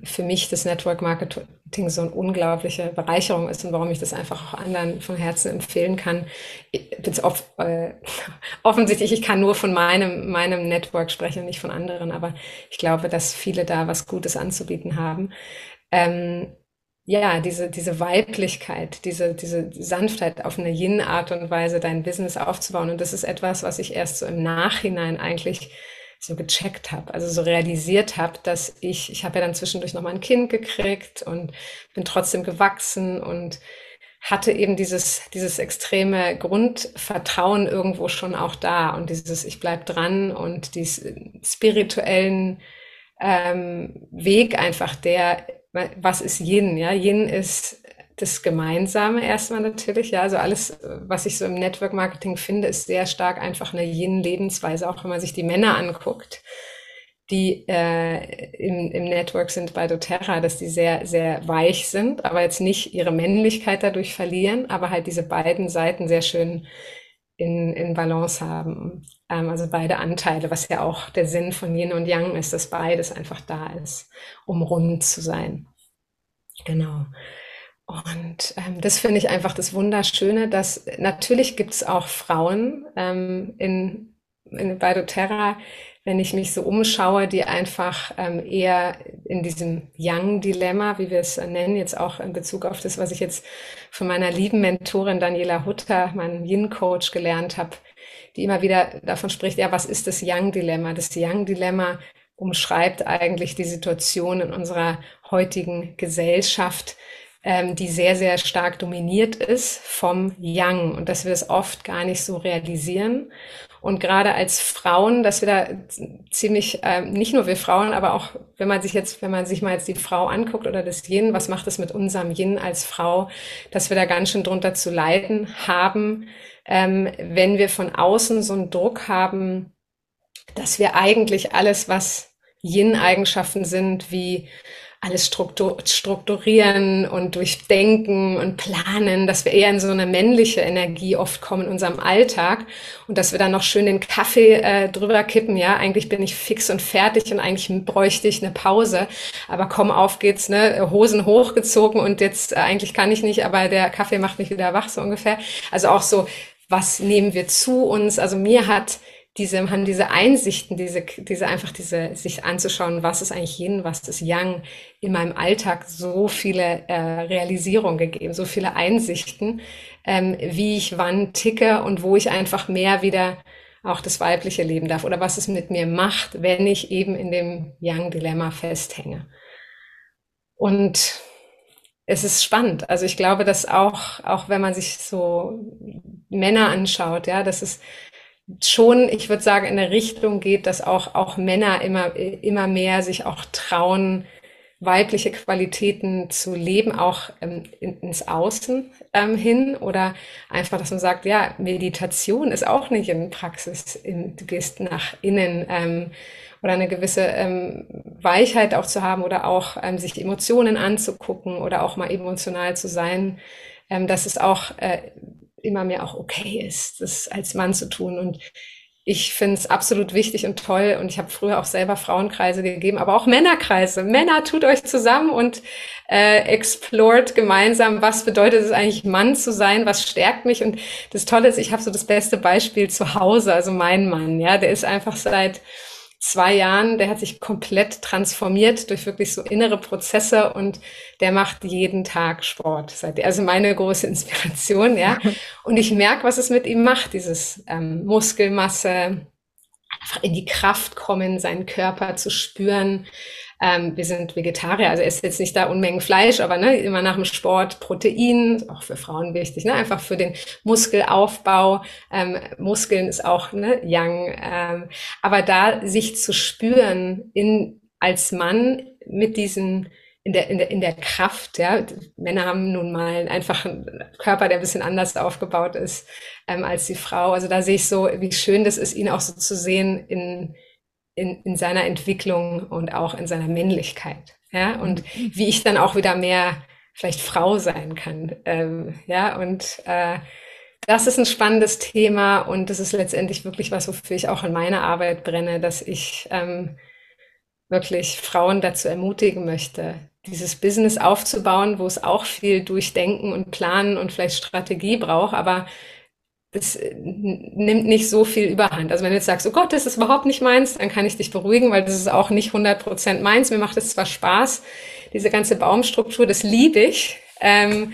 für mich das Network Marketing so eine unglaubliche Bereicherung ist und warum ich das einfach auch anderen von Herzen empfehlen kann. Off, äh, offensichtlich, ich kann nur von meinem, meinem Network sprechen, nicht von anderen, aber ich glaube, dass viele da was Gutes anzubieten haben. Ähm, ja, diese, diese Weiblichkeit, diese, diese Sanftheit auf eine Yin-Art und Weise dein Business aufzubauen. Und das ist etwas, was ich erst so im Nachhinein eigentlich so gecheckt habe, also so realisiert habe, dass ich, ich habe ja dann zwischendurch noch mal ein Kind gekriegt und bin trotzdem gewachsen und hatte eben dieses, dieses extreme Grundvertrauen irgendwo schon auch da und dieses Ich bleib dran und diesen spirituellen ähm, Weg einfach der, was ist Yin? Ja, Yin ist das Gemeinsame erstmal natürlich. Ja, also alles, was ich so im Network Marketing finde, ist sehr stark einfach eine Yin-Lebensweise, auch wenn man sich die Männer anguckt, die äh, im, im Network sind bei doTERRA, dass die sehr, sehr weich sind, aber jetzt nicht ihre Männlichkeit dadurch verlieren, aber halt diese beiden Seiten sehr schön in, in Balance haben. Ähm, also beide Anteile, was ja auch der Sinn von Yin und Yang ist, dass beides einfach da ist, um rund zu sein. Genau. Und ähm, das finde ich einfach das Wunderschöne, dass natürlich gibt es auch Frauen ähm, in, in bei doTERRA, wenn ich mich so umschaue, die einfach ähm, eher in diesem Young-Dilemma, wie wir es nennen, jetzt auch in Bezug auf das, was ich jetzt von meiner lieben Mentorin Daniela Hutter, meinem Yin-Coach, gelernt habe, die immer wieder davon spricht, ja, was ist das Young-Dilemma? Das Young-Dilemma umschreibt eigentlich die Situation in unserer heutigen Gesellschaft, ähm, die sehr, sehr stark dominiert ist vom Yang und dass wir es oft gar nicht so realisieren. Und gerade als Frauen, dass wir da ziemlich, äh, nicht nur wir Frauen, aber auch wenn man sich jetzt, wenn man sich mal jetzt die Frau anguckt oder das Yin, was macht es mit unserem Yin als Frau, dass wir da ganz schön drunter zu leiden haben, ähm, wenn wir von außen so einen Druck haben, dass wir eigentlich alles, was Yin-Eigenschaften sind, wie alles strukturieren und durchdenken und planen, dass wir eher in so eine männliche Energie oft kommen in unserem Alltag und dass wir dann noch schön den Kaffee äh, drüber kippen. Ja, eigentlich bin ich fix und fertig und eigentlich bräuchte ich eine Pause. Aber komm, auf geht's, ne? Hosen hochgezogen und jetzt äh, eigentlich kann ich nicht, aber der Kaffee macht mich wieder wach, so ungefähr. Also auch so, was nehmen wir zu uns? Also mir hat diese, haben diese Einsichten, diese, diese einfach diese, sich anzuschauen, was ist eigentlich Yin, was ist Yang, in meinem Alltag so viele äh, Realisierungen gegeben, so viele Einsichten, ähm, wie ich wann ticke und wo ich einfach mehr wieder auch das weibliche leben darf oder was es mit mir macht, wenn ich eben in dem Yang-Dilemma festhänge. Und es ist spannend. Also ich glaube, dass auch, auch wenn man sich so Männer anschaut, ja, dass es schon, ich würde sagen, in der Richtung geht, dass auch, auch Männer immer, immer mehr sich auch trauen, weibliche Qualitäten zu leben, auch ähm, in, ins Außen ähm, hin. Oder einfach, dass man sagt, ja, Meditation ist auch nicht in Praxis, in, du gehst nach innen ähm, oder eine gewisse ähm, Weichheit auch zu haben oder auch ähm, sich Emotionen anzugucken oder auch mal emotional zu sein, ähm, dass es auch äh, immer mehr auch okay ist, das als Mann zu tun. Und ich finde es absolut wichtig und toll und ich habe früher auch selber Frauenkreise gegeben, aber auch Männerkreise. Männer, tut euch zusammen und äh, explored gemeinsam, was bedeutet es eigentlich, Mann zu sein, was stärkt mich. Und das Tolle ist, ich habe so das beste Beispiel zu Hause, also mein Mann, ja, der ist einfach seit zwei Jahren, der hat sich komplett transformiert durch wirklich so innere Prozesse und der macht jeden Tag Sport. Also meine große Inspiration, ja. Und ich merke, was es mit ihm macht, dieses ähm, Muskelmasse, einfach in die Kraft kommen, seinen Körper zu spüren, ähm, wir sind Vegetarier, also ist jetzt nicht da Unmengen Fleisch, aber ne, immer nach dem Sport Protein, auch für Frauen wichtig, ne, einfach für den Muskelaufbau. Ähm, Muskeln ist auch ne, Yang. Ähm, aber da sich zu spüren in, als Mann mit diesen in der, in der, in der Kraft, ja. Männer haben nun mal einfach einen Körper, der ein bisschen anders aufgebaut ist ähm, als die Frau. Also da sehe ich so, wie schön das ist, ihn auch so zu sehen in, in, in seiner Entwicklung und auch in seiner Männlichkeit. Ja, und mhm. wie ich dann auch wieder mehr vielleicht Frau sein kann. Ähm, ja, und äh, das ist ein spannendes Thema und das ist letztendlich wirklich was, wofür ich auch in meiner Arbeit brenne, dass ich ähm, wirklich Frauen dazu ermutigen möchte, dieses Business aufzubauen, wo es auch viel Durchdenken und Planen und vielleicht Strategie braucht, aber das äh, nimmt nicht so viel überhand. Also wenn du jetzt sagst, oh Gott, das ist überhaupt nicht meins, dann kann ich dich beruhigen, weil das ist auch nicht 100 Prozent meins. Mir macht es zwar Spaß, diese ganze Baumstruktur, das liebe ich. Ähm,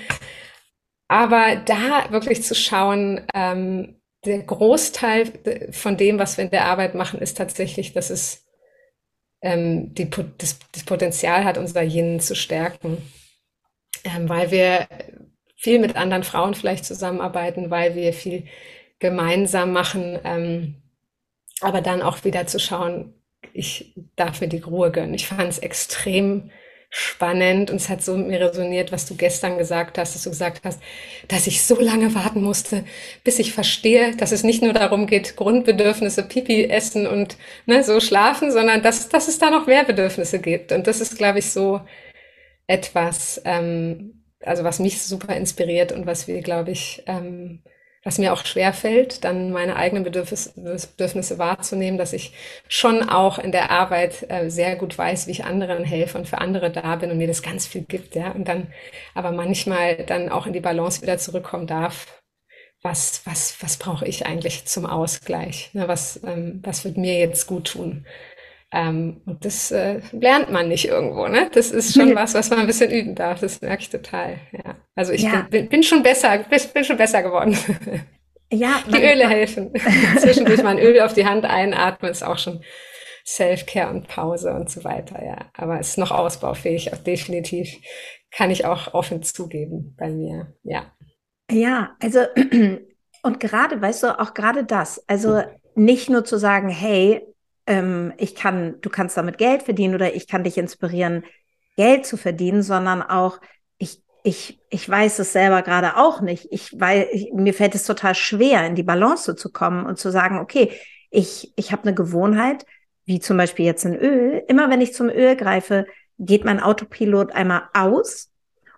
aber da wirklich zu schauen, ähm, der Großteil von dem, was wir in der Arbeit machen, ist tatsächlich, dass es ähm, die, das, das Potenzial hat, unser Yin zu stärken. Ähm, weil wir viel mit anderen Frauen vielleicht zusammenarbeiten, weil wir viel gemeinsam machen. Ähm, aber dann auch wieder zu schauen, ich darf mir die Ruhe gönnen. Ich fand es extrem spannend und es hat so mit mir resoniert, was du gestern gesagt hast, dass du gesagt hast, dass ich so lange warten musste, bis ich verstehe, dass es nicht nur darum geht, Grundbedürfnisse, Pipi essen und ne, so schlafen, sondern dass, dass es da noch mehr Bedürfnisse gibt. Und das ist, glaube ich, so etwas, ähm, also was mich super inspiriert und was wir, glaube ich, ähm, was mir auch schwer fällt, dann meine eigenen Bedürfnis, Bedürfnisse wahrzunehmen, dass ich schon auch in der Arbeit äh, sehr gut weiß, wie ich anderen helfe und für andere da bin und mir das ganz viel gibt, ja, und dann aber manchmal dann auch in die Balance wieder zurückkommen darf. Was, was, was brauche ich eigentlich zum Ausgleich? Ne, was, ähm, was wird mir jetzt gut tun? Ähm, und das äh, lernt man nicht irgendwo, ne? Das ist schon was, was man ein bisschen üben darf. Das merke ich total. Ja. Also ich ja. bin, bin, schon besser, bin, schon besser geworden. Ja, die Öle helfen. Zwischendurch mal ein Öl auf die Hand einatmen ist auch schon Self-Care und Pause und so weiter, ja. Aber es ist noch ausbaufähig, auch definitiv. Kann ich auch offen zugeben bei mir, ja. Ja, also, und gerade, weißt du, auch gerade das, also nicht nur zu sagen, hey, ähm, ich kann, du kannst damit Geld verdienen oder ich kann dich inspirieren, Geld zu verdienen, sondern auch, ich, ich, ich weiß es selber gerade auch nicht. Ich, weil ich, mir fällt es total schwer, in die Balance zu kommen und zu sagen, okay, ich, ich habe eine Gewohnheit, wie zum Beispiel jetzt ein Öl. Immer wenn ich zum Öl greife, geht mein Autopilot einmal aus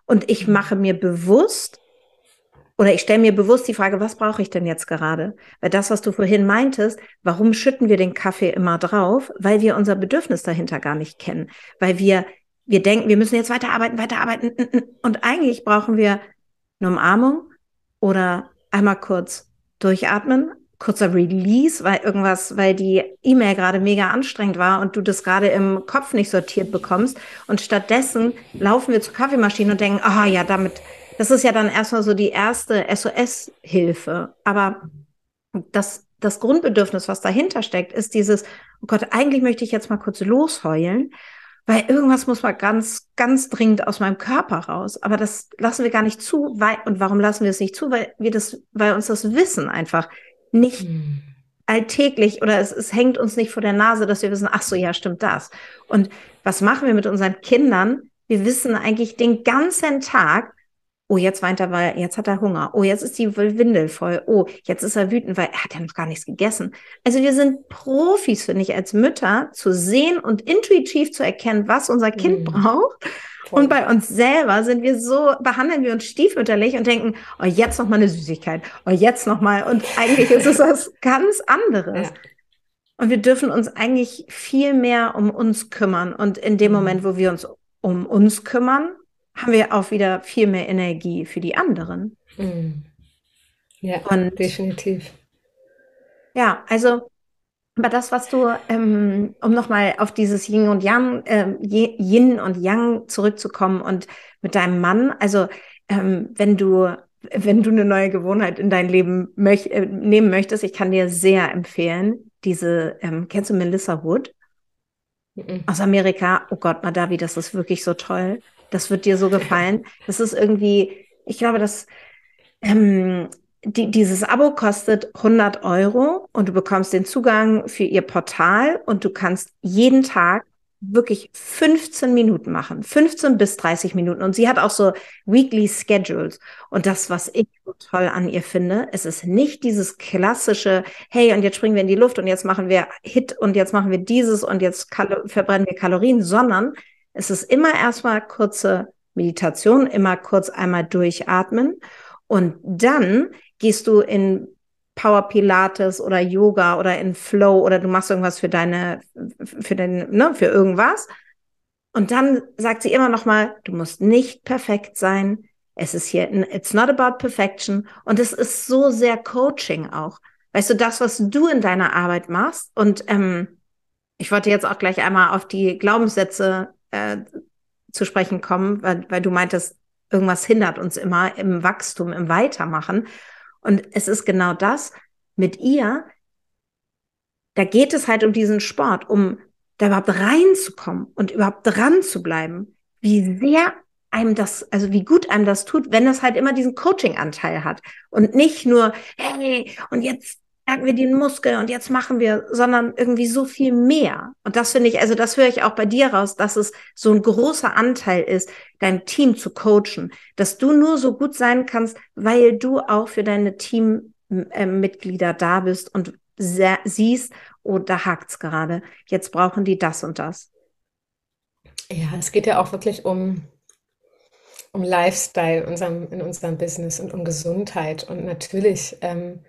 und ich mache mir bewusst, oder ich stelle mir bewusst die Frage, was brauche ich denn jetzt gerade? Weil das, was du vorhin meintest, warum schütten wir den Kaffee immer drauf? Weil wir unser Bedürfnis dahinter gar nicht kennen. Weil wir, wir denken, wir müssen jetzt weiterarbeiten, weiterarbeiten. Und eigentlich brauchen wir eine Umarmung oder einmal kurz durchatmen, kurzer Release, weil irgendwas, weil die E-Mail gerade mega anstrengend war und du das gerade im Kopf nicht sortiert bekommst. Und stattdessen laufen wir zur Kaffeemaschine und denken, ah ja, damit das ist ja dann erstmal so die erste SOS-Hilfe. Aber das, das Grundbedürfnis, was dahinter steckt, ist dieses, oh Gott, eigentlich möchte ich jetzt mal kurz losheulen, weil irgendwas muss mal ganz, ganz dringend aus meinem Körper raus. Aber das lassen wir gar nicht zu. Weil, und warum lassen wir es nicht zu? Weil wir das, weil uns das Wissen einfach nicht hm. alltäglich oder es, es hängt uns nicht vor der Nase, dass wir wissen, ach so, ja, stimmt das. Und was machen wir mit unseren Kindern? Wir wissen eigentlich den ganzen Tag, Oh, jetzt weint er, weil jetzt hat er Hunger. Oh, jetzt ist die Windel voll. Oh, jetzt ist er wütend, weil er hat ja noch gar nichts gegessen. Also wir sind Profis, finde ich, als Mütter zu sehen und intuitiv zu erkennen, was unser Kind mhm. braucht. Voll. Und bei uns selber sind wir so, behandeln wir uns stiefmütterlich und denken, oh, jetzt noch mal eine Süßigkeit. Oh, jetzt noch mal. Und eigentlich ist es was ganz anderes. Ja. Und wir dürfen uns eigentlich viel mehr um uns kümmern. Und in dem mhm. Moment, wo wir uns um uns kümmern, haben wir auch wieder viel mehr Energie für die anderen. Mhm. Ja, und, definitiv. Ja, also, aber das, was du, ähm, um nochmal auf dieses Yin und Yang, äh, Yin und Yang zurückzukommen und mit deinem Mann, also ähm, wenn du wenn du eine neue Gewohnheit in dein Leben möch äh, nehmen möchtest, ich kann dir sehr empfehlen, diese, ähm, kennst du Melissa Wood? Mhm. Aus Amerika. Oh Gott, Madavi, das ist wirklich so toll. Das wird dir so gefallen. Das ist irgendwie, ich glaube, dass ähm, die, dieses Abo kostet 100 Euro und du bekommst den Zugang für ihr Portal und du kannst jeden Tag wirklich 15 Minuten machen, 15 bis 30 Minuten. Und sie hat auch so Weekly Schedules. Und das, was ich so toll an ihr finde, es ist nicht dieses klassische, hey, und jetzt springen wir in die Luft und jetzt machen wir Hit und jetzt machen wir dieses und jetzt verbrennen wir Kalorien, sondern es ist immer erstmal kurze Meditation, immer kurz einmal durchatmen und dann gehst du in Power Pilates oder Yoga oder in Flow oder du machst irgendwas für deine, für den, ne, für irgendwas. Und dann sagt sie immer noch mal, du musst nicht perfekt sein. Es ist hier, it's not about perfection. Und es ist so sehr Coaching auch. Weißt du, das, was du in deiner Arbeit machst und ähm, ich wollte jetzt auch gleich einmal auf die Glaubenssätze äh, zu sprechen kommen, weil, weil du meintest, irgendwas hindert uns immer im Wachstum, im Weitermachen. Und es ist genau das mit ihr. Da geht es halt um diesen Sport, um da überhaupt reinzukommen und überhaupt dran zu bleiben. Wie sehr einem das, also wie gut einem das tut, wenn es halt immer diesen Coaching-Anteil hat und nicht nur, hey, und jetzt merken wir den Muskel und jetzt machen wir, sondern irgendwie so viel mehr. Und das finde ich, also das höre ich auch bei dir raus, dass es so ein großer Anteil ist, dein Team zu coachen, dass du nur so gut sein kannst, weil du auch für deine Teammitglieder da bist und siehst, oh, da hakt's gerade. Jetzt brauchen die das und das. Ja, es geht ja auch wirklich um, um Lifestyle unserem, in unserem Business und um Gesundheit. Und natürlich ähm,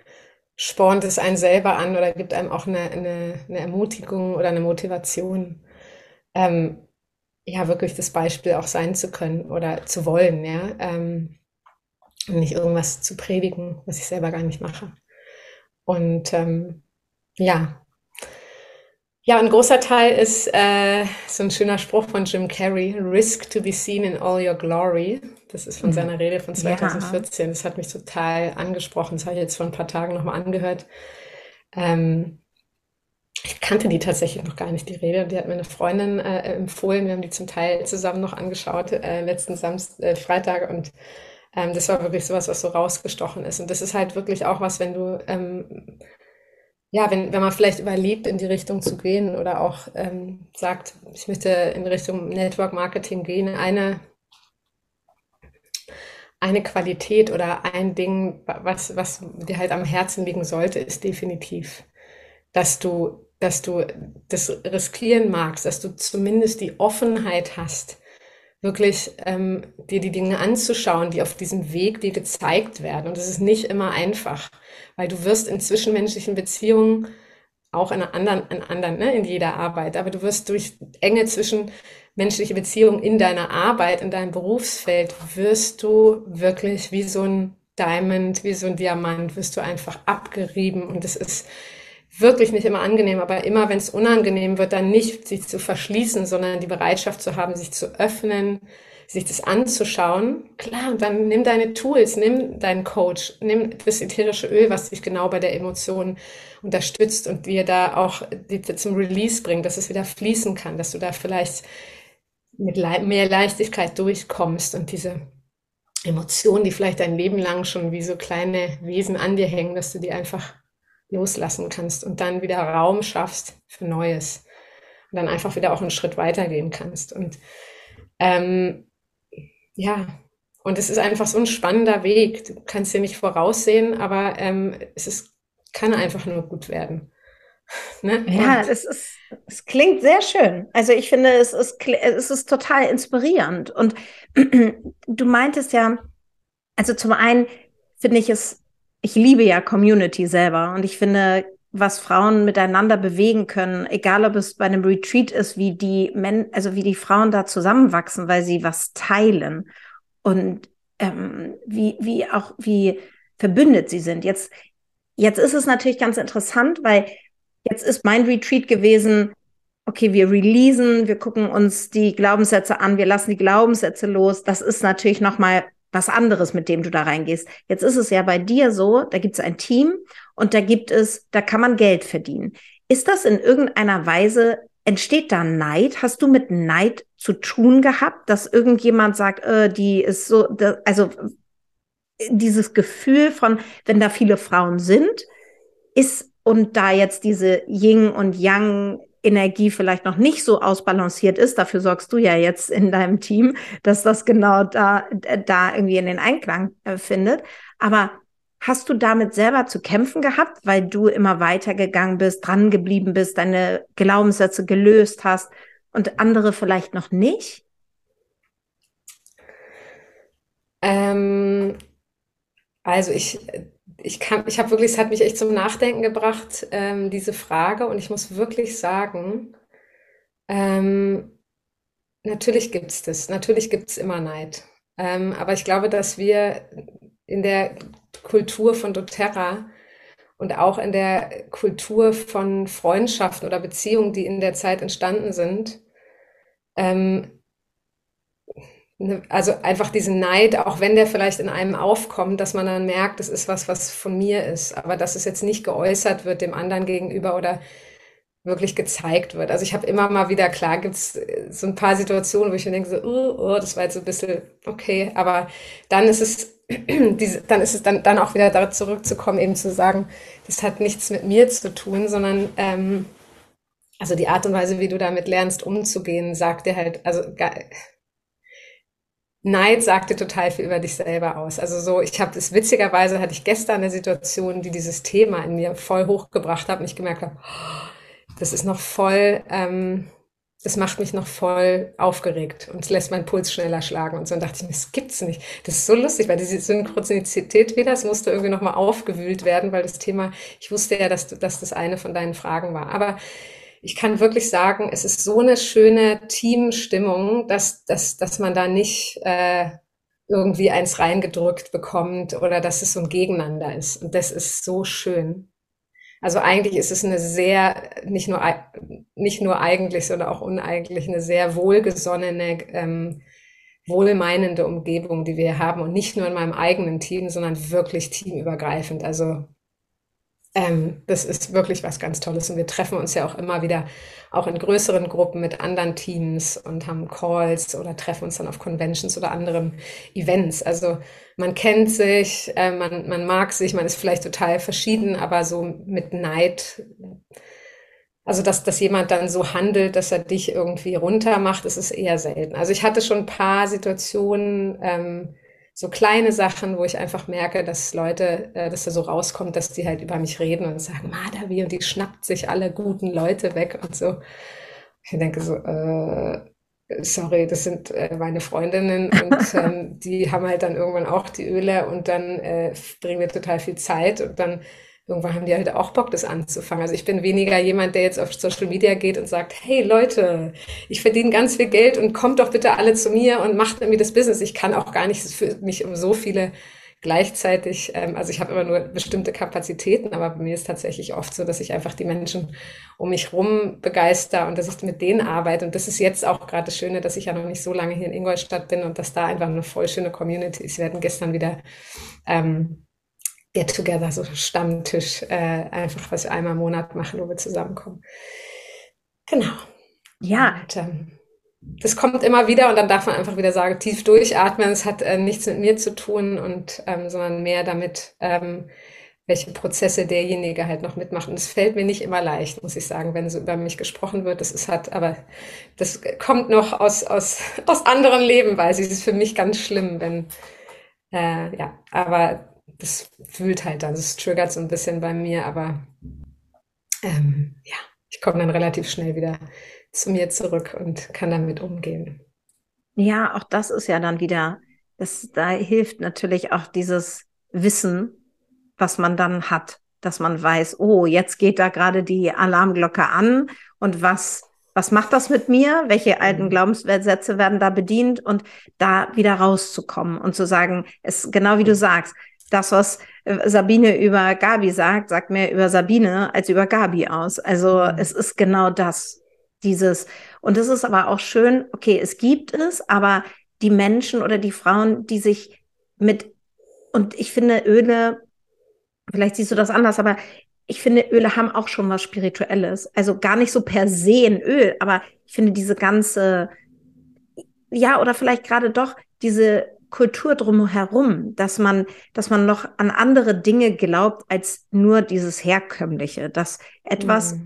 spornt es einen selber an oder gibt einem auch eine, eine, eine Ermutigung oder eine Motivation, ähm, ja, wirklich das Beispiel auch sein zu können oder zu wollen, ja. Ähm, nicht irgendwas zu predigen, was ich selber gar nicht mache. Und ähm, ja, ja, ein großer Teil ist äh, so ein schöner Spruch von Jim Carrey, Risk to be seen in all your glory. Das ist von seiner Rede von 2014. Ja. Das hat mich total angesprochen. Das habe ich jetzt vor ein paar Tagen nochmal angehört. Ähm, ich kannte die tatsächlich noch gar nicht, die Rede. Die hat mir eine Freundin äh, empfohlen. Wir haben die zum Teil zusammen noch angeschaut, äh, letzten Samstag, äh, Freitag. Und ähm, das war wirklich sowas, was so rausgestochen ist. Und das ist halt wirklich auch was, wenn du ähm, ja, wenn, wenn man vielleicht überlegt, in die Richtung zu gehen oder auch ähm, sagt, ich möchte in Richtung Network Marketing gehen, eine, eine Qualität oder ein Ding, was, was dir halt am Herzen liegen sollte, ist definitiv, dass du, dass du das riskieren magst, dass du zumindest die Offenheit hast, wirklich ähm, dir die Dinge anzuschauen, die auf diesem Weg dir gezeigt werden. Und das ist nicht immer einfach, weil du wirst in zwischenmenschlichen Beziehungen auch in anderen, in anderen, ne, in jeder Arbeit, aber du wirst durch enge zwischenmenschliche Beziehungen in deiner Arbeit, in deinem Berufsfeld, wirst du wirklich wie so ein Diamond, wie so ein Diamant, wirst du einfach abgerieben und es ist wirklich nicht immer angenehm, aber immer wenn es unangenehm wird, dann nicht sich zu verschließen, sondern die Bereitschaft zu haben, sich zu öffnen, sich das anzuschauen. Klar, dann nimm deine Tools, nimm deinen Coach, nimm das ätherische Öl, was dich genau bei der Emotion unterstützt und dir da auch zum Release bringt, dass es wieder fließen kann, dass du da vielleicht mit mehr Leichtigkeit durchkommst und diese Emotionen, die vielleicht dein Leben lang schon wie so kleine Wesen an dir hängen, dass du die einfach loslassen kannst und dann wieder Raum schaffst für Neues und dann einfach wieder auch einen Schritt weitergehen kannst. Und ähm, ja, Und es ist einfach so ein spannender Weg. Du kannst dir nicht voraussehen, aber ähm, es ist, kann einfach nur gut werden. Ne? Ja, es, ist, es klingt sehr schön. Also ich finde, es ist, es ist total inspirierend. Und du meintest ja, also zum einen finde ich es, ich liebe ja Community selber und ich finde, was Frauen miteinander bewegen können, egal ob es bei einem Retreat ist, wie die Men also wie die Frauen da zusammenwachsen, weil sie was teilen und ähm, wie, wie auch wie verbündet sie sind. Jetzt, jetzt ist es natürlich ganz interessant, weil Jetzt ist mein Retreat gewesen, okay, wir releasen, wir gucken uns die Glaubenssätze an, wir lassen die Glaubenssätze los. Das ist natürlich nochmal was anderes, mit dem du da reingehst. Jetzt ist es ja bei dir so, da gibt es ein Team und da gibt es, da kann man Geld verdienen. Ist das in irgendeiner Weise, entsteht da Neid? Hast du mit Neid zu tun gehabt, dass irgendjemand sagt, äh, die ist so, da, also dieses Gefühl von, wenn da viele Frauen sind, ist und da jetzt diese Yin und Yang Energie vielleicht noch nicht so ausbalanciert ist, dafür sorgst du ja jetzt in deinem Team, dass das genau da, da irgendwie in den Einklang äh, findet. Aber hast du damit selber zu kämpfen gehabt, weil du immer weitergegangen bist, dran geblieben bist, deine Glaubenssätze gelöst hast und andere vielleicht noch nicht? Ähm, also ich ich kann, ich habe wirklich, es hat mich echt zum Nachdenken gebracht, ähm, diese Frage. Und ich muss wirklich sagen, ähm, natürlich gibt es das, natürlich gibt es immer Neid. Ähm, aber ich glaube, dass wir in der Kultur von doTERRA und auch in der Kultur von Freundschaften oder Beziehungen, die in der Zeit entstanden sind, ähm, also einfach diesen Neid, auch wenn der vielleicht in einem aufkommt, dass man dann merkt, das ist was, was von mir ist, aber dass es jetzt nicht geäußert wird dem anderen gegenüber oder wirklich gezeigt wird. Also ich habe immer mal wieder, klar gibt es äh, so ein paar Situationen, wo ich mir denke, so, oh, oh, das war jetzt so ein bisschen okay, aber dann ist es, diese, dann ist es dann, dann auch wieder da zurückzukommen, eben zu sagen, das hat nichts mit mir zu tun, sondern ähm, also die Art und Weise, wie du damit lernst, umzugehen, sagt dir halt, also Neid sagte total viel über dich selber aus. Also so, ich habe das witzigerweise hatte ich gestern eine Situation, die dieses Thema in mir voll hochgebracht hat und ich gemerkt habe, oh, das ist noch voll, ähm, das macht mich noch voll aufgeregt und es lässt meinen Puls schneller schlagen. Und so und dachte ich mir, das gibt's nicht. Das ist so lustig, weil diese Synchronizität wieder, es musste irgendwie nochmal aufgewühlt werden, weil das Thema, ich wusste ja, dass, dass das eine von deinen Fragen war. Aber ich kann wirklich sagen, es ist so eine schöne Teamstimmung, dass, dass, dass man da nicht äh, irgendwie eins reingedrückt bekommt oder dass es so ein Gegeneinander ist. Und das ist so schön. Also eigentlich ist es eine sehr, nicht nur, nicht nur eigentlich, sondern auch uneigentlich, eine sehr wohlgesonnene, ähm, wohlmeinende Umgebung, die wir haben. Und nicht nur in meinem eigenen Team, sondern wirklich teamübergreifend. Also ähm, das ist wirklich was ganz Tolles und wir treffen uns ja auch immer wieder auch in größeren Gruppen mit anderen Teams und haben Calls oder treffen uns dann auf Conventions oder anderen Events. Also man kennt sich, äh, man, man mag sich, man ist vielleicht total verschieden, aber so mit Neid, also dass, dass jemand dann so handelt, dass er dich irgendwie runter macht, das ist eher selten. Also ich hatte schon ein paar Situationen, ähm, so kleine Sachen, wo ich einfach merke, dass Leute, äh, dass da so rauskommt, dass die halt über mich reden und sagen, Madavi, und die schnappt sich alle guten Leute weg und so. Ich denke so, äh, sorry, das sind äh, meine Freundinnen und ähm, die haben halt dann irgendwann auch die Öle und dann äh, bringen wir total viel Zeit und dann irgendwann haben die halt auch Bock, das anzufangen. Also ich bin weniger jemand, der jetzt auf Social Media geht und sagt, hey Leute, ich verdiene ganz viel Geld und kommt doch bitte alle zu mir und macht irgendwie das Business. Ich kann auch gar nicht für mich um so viele gleichzeitig, ähm, also ich habe immer nur bestimmte Kapazitäten, aber bei mir ist tatsächlich oft so, dass ich einfach die Menschen um mich rum begeister und dass ich mit denen arbeite. Und das ist jetzt auch gerade das Schöne, dass ich ja noch nicht so lange hier in Ingolstadt bin und dass da einfach eine voll schöne Community ist. Wir hatten gestern wieder ähm, Get-Together, so Stammtisch, äh, einfach was wir einmal im Monat machen, wo wir zusammenkommen. Genau. Ja. Und, ähm, das kommt immer wieder und dann darf man einfach wieder sagen, tief durchatmen. Es hat äh, nichts mit mir zu tun und ähm, sondern mehr damit, ähm, welche Prozesse derjenige halt noch mitmacht. Und es fällt mir nicht immer leicht, muss ich sagen, wenn so über mich gesprochen wird. Das ist halt, aber das kommt noch aus, aus, aus anderen Leben, weiß ich. Es ist für mich ganz schlimm, wenn, äh, ja, aber das fühlt halt dann, das triggert so ein bisschen bei mir, aber ähm, ja, ich komme dann relativ schnell wieder zu mir zurück und kann damit umgehen. Ja, auch das ist ja dann wieder, das, da hilft natürlich auch dieses Wissen, was man dann hat, dass man weiß, oh, jetzt geht da gerade die Alarmglocke an und was, was macht das mit mir? Welche alten mhm. Glaubenssätze werden da bedient und da wieder rauszukommen und zu sagen, es genau wie du sagst, das, was äh, Sabine über Gabi sagt, sagt mehr über Sabine als über Gabi aus. Also mhm. es ist genau das, dieses. Und es ist aber auch schön, okay, es gibt es, aber die Menschen oder die Frauen, die sich mit, und ich finde, Öle Vielleicht siehst du das anders, aber ich finde, Öle haben auch schon was Spirituelles. Also gar nicht so per se ein Öl, aber ich finde diese ganze, ja, oder vielleicht gerade doch diese Kultur drumherum, dass man, dass man noch an andere Dinge glaubt als nur dieses Herkömmliche, dass etwas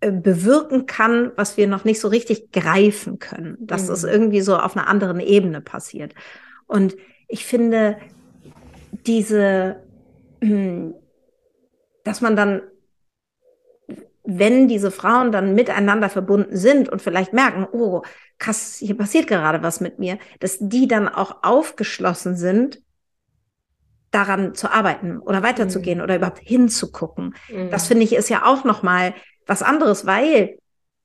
mhm. bewirken kann, was wir noch nicht so richtig greifen können, dass mhm. das irgendwie so auf einer anderen Ebene passiert. Und ich finde, diese dass man dann, wenn diese Frauen dann miteinander verbunden sind und vielleicht merken, oh, krass, hier passiert gerade was mit mir, dass die dann auch aufgeschlossen sind, daran zu arbeiten oder weiterzugehen mhm. oder überhaupt hinzugucken. Mhm. Das finde ich ist ja auch noch mal was anderes, weil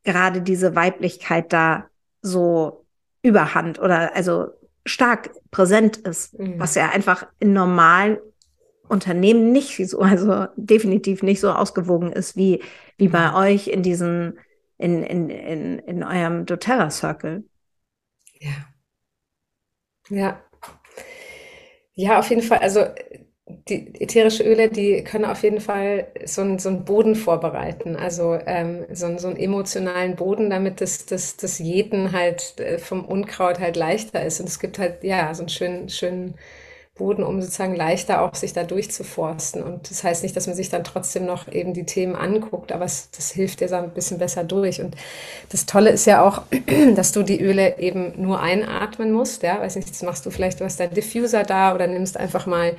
gerade diese Weiblichkeit da so überhand oder also stark präsent ist, mhm. was ja einfach in normalen Unternehmen nicht so, also definitiv nicht so ausgewogen ist wie, wie bei mhm. euch in diesen, in, in, in, in eurem doTERRA Circle. Ja. Ja. Ja, auf jeden Fall. Also die ätherische Öle, die können auf jeden Fall so, ein, so einen Boden vorbereiten, also ähm, so, so einen emotionalen Boden, damit das, das, das Jeden halt äh, vom Unkraut halt leichter ist. Und es gibt halt, ja, so einen schönen, schönen Boden, um sozusagen leichter auch sich da durchzuforsten. Und das heißt nicht, dass man sich dann trotzdem noch eben die Themen anguckt, aber es, das hilft dir so ein bisschen besser durch. Und das Tolle ist ja auch, dass du die Öle eben nur einatmen musst. Ja, weiß nicht, das machst du vielleicht, du hast deinen Diffuser da oder nimmst einfach mal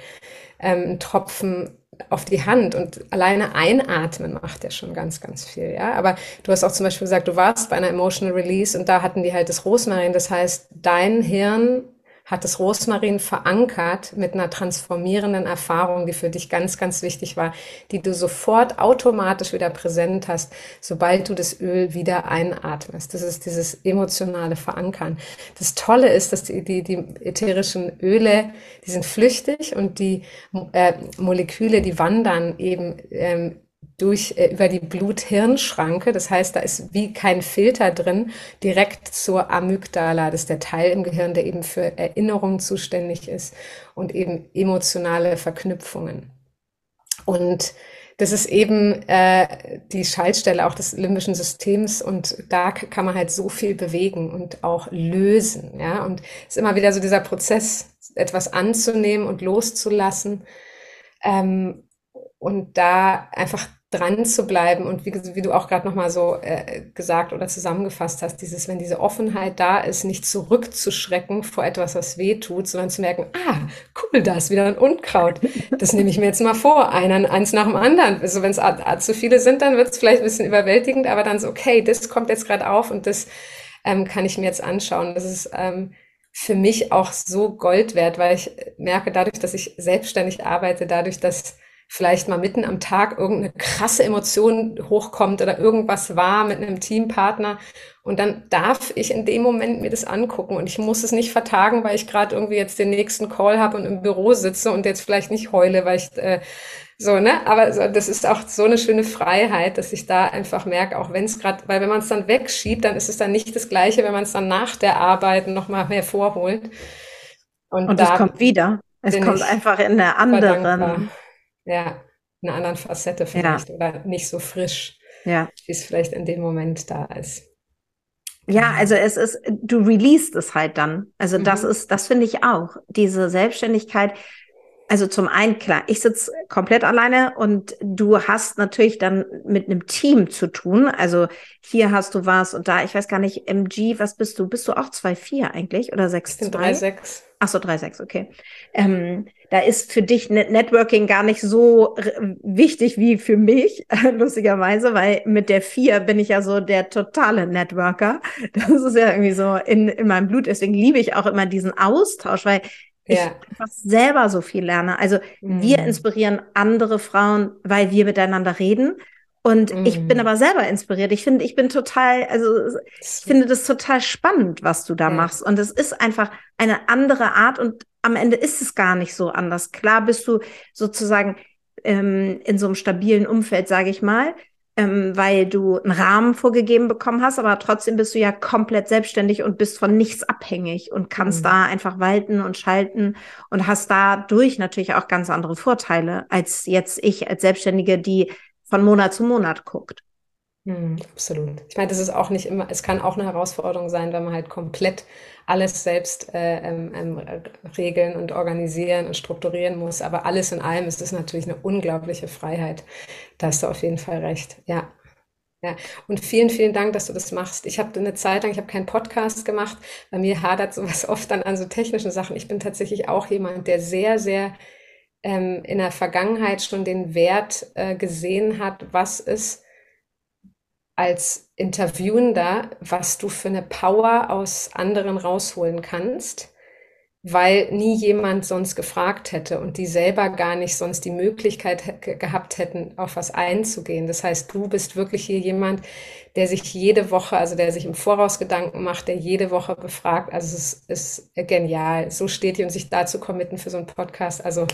ähm, einen Tropfen auf die Hand und alleine einatmen macht ja schon ganz, ganz viel, ja. Aber du hast auch zum Beispiel gesagt, du warst bei einer Emotional Release und da hatten die halt das Rosmarin. Das heißt, dein Hirn hat das Rosmarin verankert mit einer transformierenden Erfahrung, die für dich ganz, ganz wichtig war, die du sofort automatisch wieder präsent hast, sobald du das Öl wieder einatmest. Das ist dieses emotionale Verankern. Das Tolle ist, dass die, die, die ätherischen Öle, die sind flüchtig und die äh, Moleküle, die wandern eben ähm, durch äh, über die Blut-Hirn-Schranke. Das heißt, da ist wie kein Filter drin, direkt zur Amygdala. Das ist der Teil im Gehirn, der eben für Erinnerungen zuständig ist und eben emotionale Verknüpfungen. Und das ist eben äh, die Schaltstelle auch des limbischen Systems und da kann man halt so viel bewegen und auch lösen. Ja, und es ist immer wieder so dieser Prozess, etwas anzunehmen und loszulassen. Ähm, und da einfach dran zu bleiben und wie, wie du auch gerade nochmal so äh, gesagt oder zusammengefasst hast, dieses, wenn diese Offenheit da ist, nicht zurückzuschrecken vor etwas, was weh tut, sondern zu merken, ah, cool, da ist wieder ein Unkraut. Das nehme ich mir jetzt mal vor, einen, eins nach dem anderen. Also wenn es zu viele sind, dann wird es vielleicht ein bisschen überwältigend, aber dann so, okay, das kommt jetzt gerade auf und das ähm, kann ich mir jetzt anschauen. Das ist ähm, für mich auch so Gold wert, weil ich merke dadurch, dass ich selbstständig arbeite, dadurch, dass vielleicht mal mitten am Tag irgendeine krasse Emotion hochkommt oder irgendwas war mit einem Teampartner. Und dann darf ich in dem Moment mir das angucken und ich muss es nicht vertagen, weil ich gerade irgendwie jetzt den nächsten Call habe und im Büro sitze und jetzt vielleicht nicht heule, weil ich äh, so, ne? Aber so, das ist auch so eine schöne Freiheit, dass ich da einfach merke, auch wenn es gerade, weil wenn man es dann wegschiebt, dann ist es dann nicht das Gleiche, wenn man es dann nach der Arbeit nochmal hervorholt. Und, und es kommt wieder. Es kommt einfach in der anderen ja, einer anderen Facette vielleicht ja. oder nicht so frisch, ja. wie es vielleicht in dem Moment da ist. Ja, also es ist, du releast es halt dann. Also mhm. das ist, das finde ich auch. Diese Selbstständigkeit also zum einen, klar, ich sitze komplett alleine und du hast natürlich dann mit einem Team zu tun. Also hier hast du was und da, ich weiß gar nicht, MG, was bist du? Bist du auch 2,4 eigentlich oder 6,2? Ich bin 3,6. Ach so, 3,6, okay. Ähm, da ist für dich Networking gar nicht so wichtig wie für mich, lustigerweise, weil mit der 4 bin ich ja so der totale Networker. Das ist ja irgendwie so in, in meinem Blut. Deswegen liebe ich auch immer diesen Austausch, weil ich einfach selber so viel lerne. Also mhm. wir inspirieren andere Frauen, weil wir miteinander reden. Und mhm. ich bin mhm. aber selber inspiriert. Ich finde, ich bin total, also ich finde das total spannend, was du da ja. machst. Und es ist einfach eine andere Art und am Ende ist es gar nicht so anders. Klar bist du sozusagen ähm, in so einem stabilen Umfeld, sage ich mal ähm, weil du einen Rahmen vorgegeben bekommen hast, aber trotzdem bist du ja komplett selbstständig und bist von nichts abhängig und kannst mhm. da einfach walten und schalten und hast dadurch natürlich auch ganz andere Vorteile als jetzt ich als Selbstständige, die von Monat zu Monat guckt. Mhm, absolut. Ich meine, das ist auch nicht immer, es kann auch eine Herausforderung sein, wenn man halt komplett alles selbst äh, ähm, ähm, regeln und organisieren und strukturieren muss. Aber alles in allem ist es natürlich eine unglaubliche Freiheit. Da hast du auf jeden Fall recht. Ja. Ja, und vielen, vielen Dank, dass du das machst. Ich habe eine Zeit lang, ich habe keinen Podcast gemacht. Bei mir hadert sowas oft dann an so technischen Sachen. Ich bin tatsächlich auch jemand, der sehr, sehr ähm, in der Vergangenheit schon den Wert äh, gesehen hat, was ist als Interviewender, was du für eine Power aus anderen rausholen kannst, weil nie jemand sonst gefragt hätte und die selber gar nicht sonst die Möglichkeit gehabt hätten, auf was einzugehen. Das heißt, du bist wirklich hier jemand, der sich jede Woche, also der sich im Voraus Gedanken macht, der jede Woche befragt. Also es ist, genial. So steht ihr und sich dazu committen für so einen Podcast. Also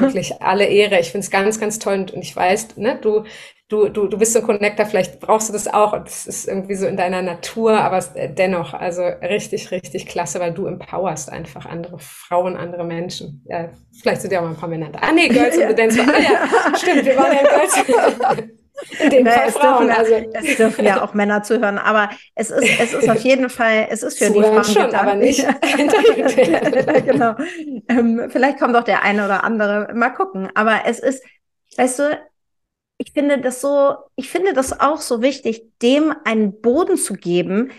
wirklich alle Ehre. Ich finde es ganz, ganz toll und ich weiß, ne, du du, du, du bist so ein Connector, vielleicht brauchst du das auch und das ist irgendwie so in deiner Natur, aber äh, dennoch, also richtig, richtig klasse, weil du empowerst einfach andere Frauen, andere Menschen. Ja, vielleicht sind ja auch mal ein paar Männer da. Ah, nee, Girls in the Dance. Ah, ja, stimmt, wir waren ja Girls. Dem Fall es Frauen. Dürfen, also. Es dürfen ja auch Männer zuhören, aber es ist, es ist auf jeden Fall, es ist für die Frauen schon, aber nicht. genau. Ähm, vielleicht kommt auch der eine oder andere. Mal gucken. Aber es ist, weißt du, ich finde das so, ich finde das auch so wichtig, dem einen Boden zu geben,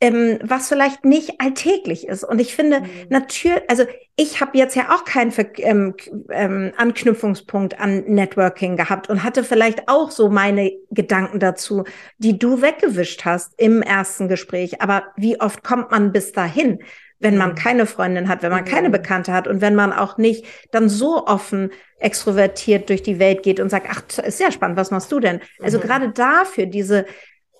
ähm, was vielleicht nicht alltäglich ist. Und ich finde mhm. natürlich, also ich habe jetzt ja auch keinen ähm, ähm, Anknüpfungspunkt an Networking gehabt und hatte vielleicht auch so meine Gedanken dazu, die du weggewischt hast im ersten Gespräch. Aber wie oft kommt man bis dahin? wenn man mhm. keine Freundin hat, wenn man keine mhm. Bekannte hat und wenn man auch nicht dann so offen extrovertiert durch die Welt geht und sagt, ach, ist ja spannend, was machst du denn? Also mhm. gerade dafür diese,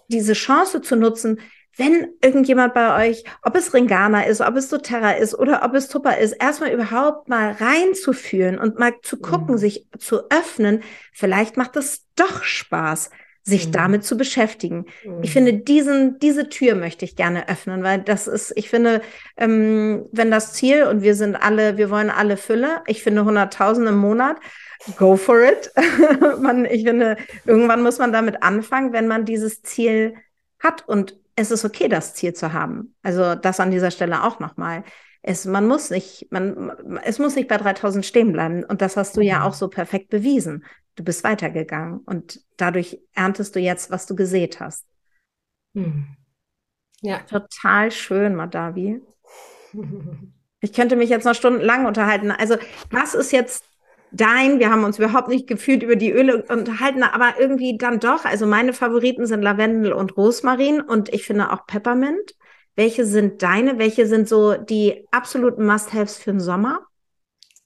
diese Chance zu nutzen, wenn irgendjemand bei euch, ob es Ringana ist, ob es doTERRA ist oder ob es Tupper ist, erstmal überhaupt mal reinzuführen und mal zu gucken, mhm. sich zu öffnen, vielleicht macht es doch Spaß sich mhm. damit zu beschäftigen. Mhm. Ich finde, diesen, diese Tür möchte ich gerne öffnen, weil das ist, ich finde, ähm, wenn das Ziel und wir sind alle, wir wollen alle Fülle, ich finde 100.000 im Monat, go for it. man, ich finde, irgendwann muss man damit anfangen, wenn man dieses Ziel hat und es ist okay, das Ziel zu haben. Also das an dieser Stelle auch nochmal. Es, man muss nicht, man, es muss nicht bei 3000 stehen bleiben. Und das hast du ja mhm. auch so perfekt bewiesen du bist weitergegangen und dadurch erntest du jetzt, was du gesät hast. Hm. Ja. Total schön, Madavi. Ich könnte mich jetzt noch stundenlang unterhalten. Also, was ist jetzt dein? Wir haben uns überhaupt nicht gefühlt über die Öle unterhalten, aber irgendwie dann doch. Also, meine Favoriten sind Lavendel und Rosmarin und ich finde auch Peppermint. Welche sind deine? Welche sind so die absoluten Must-Haves für den Sommer?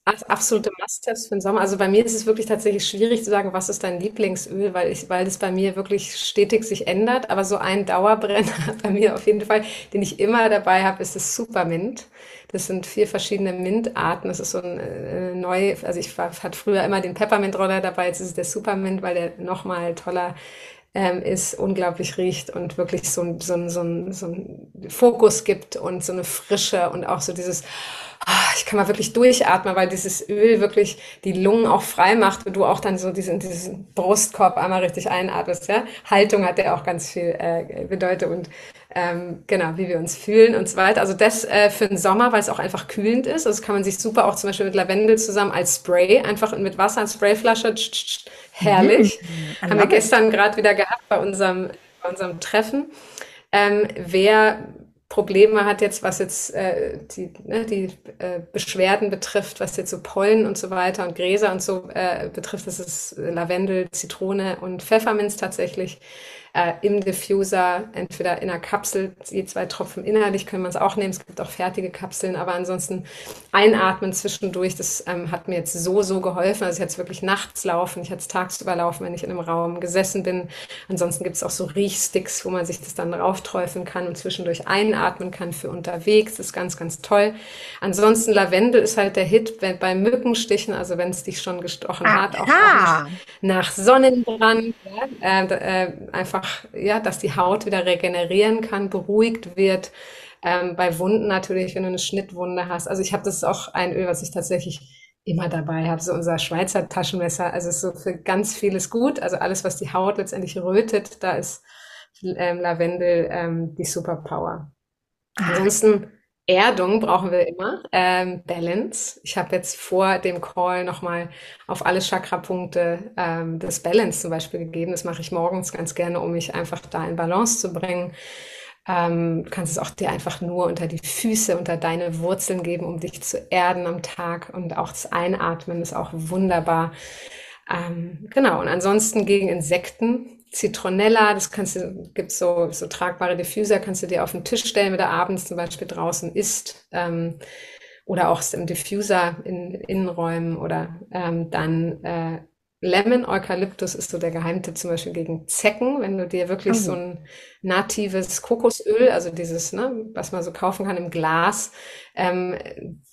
Absolute Must-Haves für den Sommer. Also bei mir ist es wirklich tatsächlich schwierig zu sagen, was ist dein Lieblingsöl, weil ich, weil das bei mir wirklich stetig sich ändert. Aber so ein Dauerbrenner bei mir auf jeden Fall, den ich immer dabei habe, ist das Supermint. Das sind vier verschiedene Mintarten. Das ist so ein äh, neu, also ich war, hatte früher immer den Peppermint-Roller dabei, jetzt ist es der Supermint, weil der nochmal toller ähm, ist, unglaublich riecht und wirklich so, so, so, so einen Fokus gibt und so eine Frische und auch so dieses Ah, ich kann mal wirklich durchatmen, weil dieses Öl wirklich die Lungen auch frei macht und du auch dann so diesen, diesen Brustkorb einmal richtig einatmest. Ja? Haltung hat ja auch ganz viel äh, bedeutet und ähm, genau, wie wir uns fühlen und so weiter. Also das äh, für den Sommer, weil es auch einfach kühlend ist. Also das kann man sich super auch zum Beispiel mit Lavendel zusammen als Spray, einfach mit Wasser, als Sprayflasche, tsch, tsch, herrlich. Mhm. Haben wir gestern gerade wieder gehabt bei unserem, bei unserem Treffen. Ähm, wer Probleme hat jetzt, was jetzt äh, die, ne, die äh, Beschwerden betrifft, was jetzt so Pollen und so weiter und Gräser und so äh, betrifft, das ist Lavendel, Zitrone und Pfefferminz tatsächlich äh, im Diffuser, entweder in einer Kapsel, je zwei Tropfen innerlich können wir es auch nehmen. Es gibt auch fertige Kapseln, aber ansonsten einatmen zwischendurch, das ähm, hat mir jetzt so, so geholfen. Also ich hatte es wirklich nachts laufen, ich hatte es tagsüber laufen, wenn ich in einem Raum gesessen bin. Ansonsten gibt es auch so Riechsticks, wo man sich das dann raufträufeln kann und zwischendurch einatmen kann für unterwegs. Das ist ganz, ganz toll. Ansonsten Lavendel ist halt der Hit bei Mückenstichen, also wenn es dich schon gestochen Aha. hat, auch, auch nach Sonnenbrand, ja, äh, äh, einfach einfach, ja, dass die Haut wieder regenerieren kann, beruhigt wird. Ähm, bei Wunden natürlich, wenn du eine Schnittwunde hast. Also ich habe das auch ein Öl, was ich tatsächlich immer dabei habe, so unser Schweizer Taschenmesser. Also ist so für ganz vieles gut. Also alles, was die Haut letztendlich rötet, da ist ähm, Lavendel ähm, die Superpower. Ah. Ansonsten Erdung brauchen wir immer, ähm, Balance. Ich habe jetzt vor dem Call nochmal auf alle Chakra-Punkte ähm, das Balance zum Beispiel gegeben. Das mache ich morgens ganz gerne, um mich einfach da in Balance zu bringen. Ähm, du kannst es auch dir einfach nur unter die Füße, unter deine Wurzeln geben, um dich zu erden am Tag. Und auch das Einatmen ist auch wunderbar. Ähm, genau, und ansonsten gegen Insekten Zitronella, das kannst du, gibt so, so tragbare Diffuser, kannst du dir auf den Tisch stellen, wenn du abends zum Beispiel draußen isst. Ähm, oder auch im Diffuser in Innenräumen oder ähm, dann äh, Lemon Eukalyptus ist so der Geheimtipp zum Beispiel gegen Zecken, wenn du dir wirklich oh. so ein natives Kokosöl, also dieses, ne, was man so kaufen kann im Glas, ähm,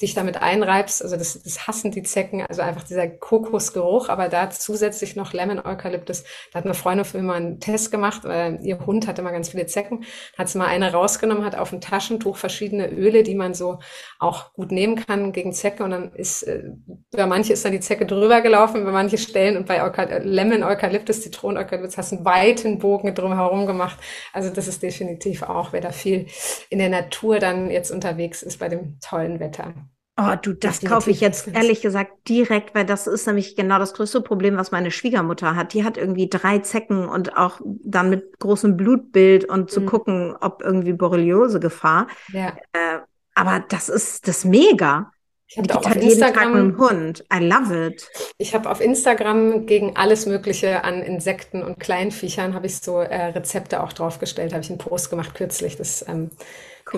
dich damit einreibst. Also das, das hassen die Zecken, also einfach dieser Kokosgeruch, aber da zusätzlich noch Lemon Eukalyptus. Da hat eine Freundin für mich mal einen Test gemacht, weil ihr Hund hatte mal ganz viele Zecken. Hat sie mal eine rausgenommen, hat auf ein Taschentuch verschiedene Öle, die man so auch gut nehmen kann gegen Zecken und dann ist, äh, bei manche ist dann die Zecke drüber gelaufen, bei manche Stellen und bei Lemon Eukalyptus, Zitronen Eukalyptus hast einen weiten Bogen drumherum gemacht. Also das ist definitiv auch, wer da viel in der Natur dann jetzt unterwegs ist bei dem tollen Wetter. Oh, du, das kaufe ich jetzt ehrlich gesagt direkt, weil das ist nämlich genau das größte Problem, was meine Schwiegermutter hat. Die hat irgendwie drei Zecken und auch dann mit großem Blutbild und zu mhm. gucken, ob irgendwie Borreliose-Gefahr. Ja. Äh, aber das ist das mega. Ich habe auch auf Instagram Hund. I love it. Ich habe auf Instagram gegen alles Mögliche an Insekten und Kleinviechern habe ich so äh, Rezepte auch draufgestellt. Habe ich einen Post gemacht kürzlich. Das ähm,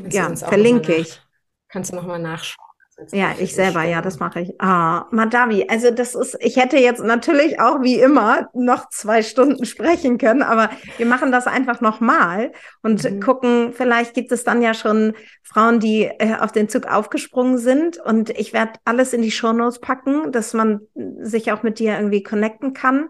ja, verlinke ich. Kannst du noch mal nachschauen. Ja, ich selber, ja, das mache ich. Ah, Madavi, also das ist, ich hätte jetzt natürlich auch wie immer noch zwei Stunden sprechen können, aber wir machen das einfach nochmal und mhm. gucken, vielleicht gibt es dann ja schon Frauen, die äh, auf den Zug aufgesprungen sind und ich werde alles in die Shownotes packen, dass man sich auch mit dir irgendwie connecten kann,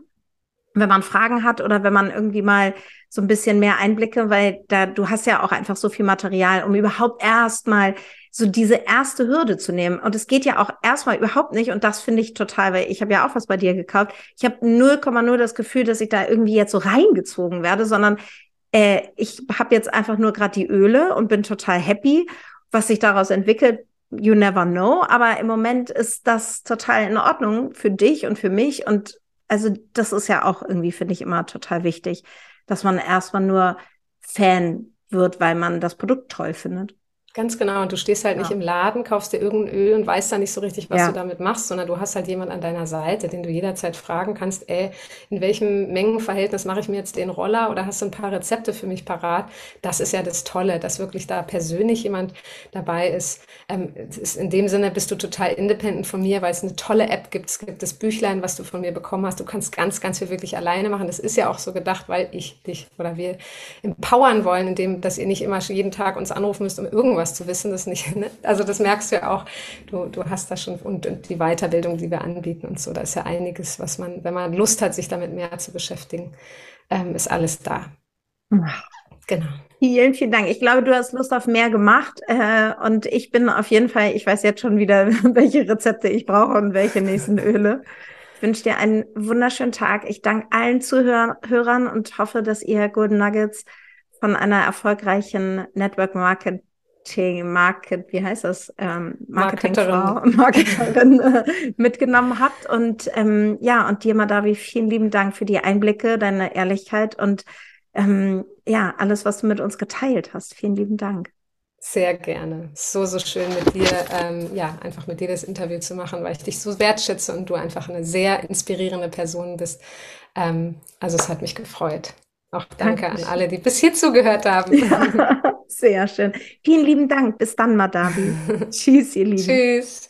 wenn man Fragen hat oder wenn man irgendwie mal so ein bisschen mehr Einblicke, weil da du hast ja auch einfach so viel Material, um überhaupt erstmal so diese erste Hürde zu nehmen. Und es geht ja auch erstmal überhaupt nicht. Und das finde ich total, weil ich habe ja auch was bei dir gekauft. Ich habe 0,0 das Gefühl, dass ich da irgendwie jetzt so reingezogen werde, sondern äh, ich habe jetzt einfach nur gerade die Öle und bin total happy, was sich daraus entwickelt. You never know. Aber im Moment ist das total in Ordnung für dich und für mich. Und also das ist ja auch irgendwie, finde ich, immer total wichtig, dass man erstmal nur Fan wird, weil man das Produkt toll findet. Ganz genau. Und du stehst halt ja. nicht im Laden, kaufst dir irgendein Öl und weißt dann nicht so richtig, was ja. du damit machst, sondern du hast halt jemand an deiner Seite, den du jederzeit fragen kannst, ey, in welchem Mengenverhältnis mache ich mir jetzt den Roller oder hast du ein paar Rezepte für mich parat? Das ist ja das Tolle, dass wirklich da persönlich jemand dabei ist. Ähm, ist in dem Sinne bist du total independent von mir, weil es eine tolle App gibt. Es gibt das Büchlein, was du von mir bekommen hast. Du kannst ganz, ganz viel wirklich alleine machen. Das ist ja auch so gedacht, weil ich dich oder wir empowern wollen, indem, dass ihr nicht immer jeden Tag uns anrufen müsst, um irgendwas was zu wissen, das nicht. Ne? Also das merkst du ja auch. Du, du hast da schon und, und die Weiterbildung, die wir anbieten und so. Da ist ja einiges, was man, wenn man Lust hat, sich damit mehr zu beschäftigen, ähm, ist alles da. Genau. Vielen, vielen Dank. Ich glaube, du hast Lust auf mehr gemacht. Äh, und ich bin auf jeden Fall, ich weiß jetzt schon wieder, welche Rezepte ich brauche und welche nächsten Öle. Ich wünsche dir einen wunderschönen Tag. Ich danke allen Zuhörern und hoffe, dass ihr Golden Nuggets von einer erfolgreichen Network Marketing Market, wie heißt das? Ähm, Marketingfrau, Marketerin äh, mitgenommen habt. Und ähm, ja, und dir, Madavi, vielen lieben Dank für die Einblicke, deine Ehrlichkeit und ähm, ja, alles, was du mit uns geteilt hast. Vielen lieben Dank. Sehr gerne. So, so schön mit dir, ähm, ja, einfach mit dir das Interview zu machen, weil ich dich so wertschätze und du einfach eine sehr inspirierende Person bist. Ähm, also es hat mich gefreut. Auch danke Dankeschön. an alle, die bis hier zugehört haben. Ja, sehr schön. Vielen lieben Dank. Bis dann, Madavi. Tschüss, ihr Lieben. Tschüss.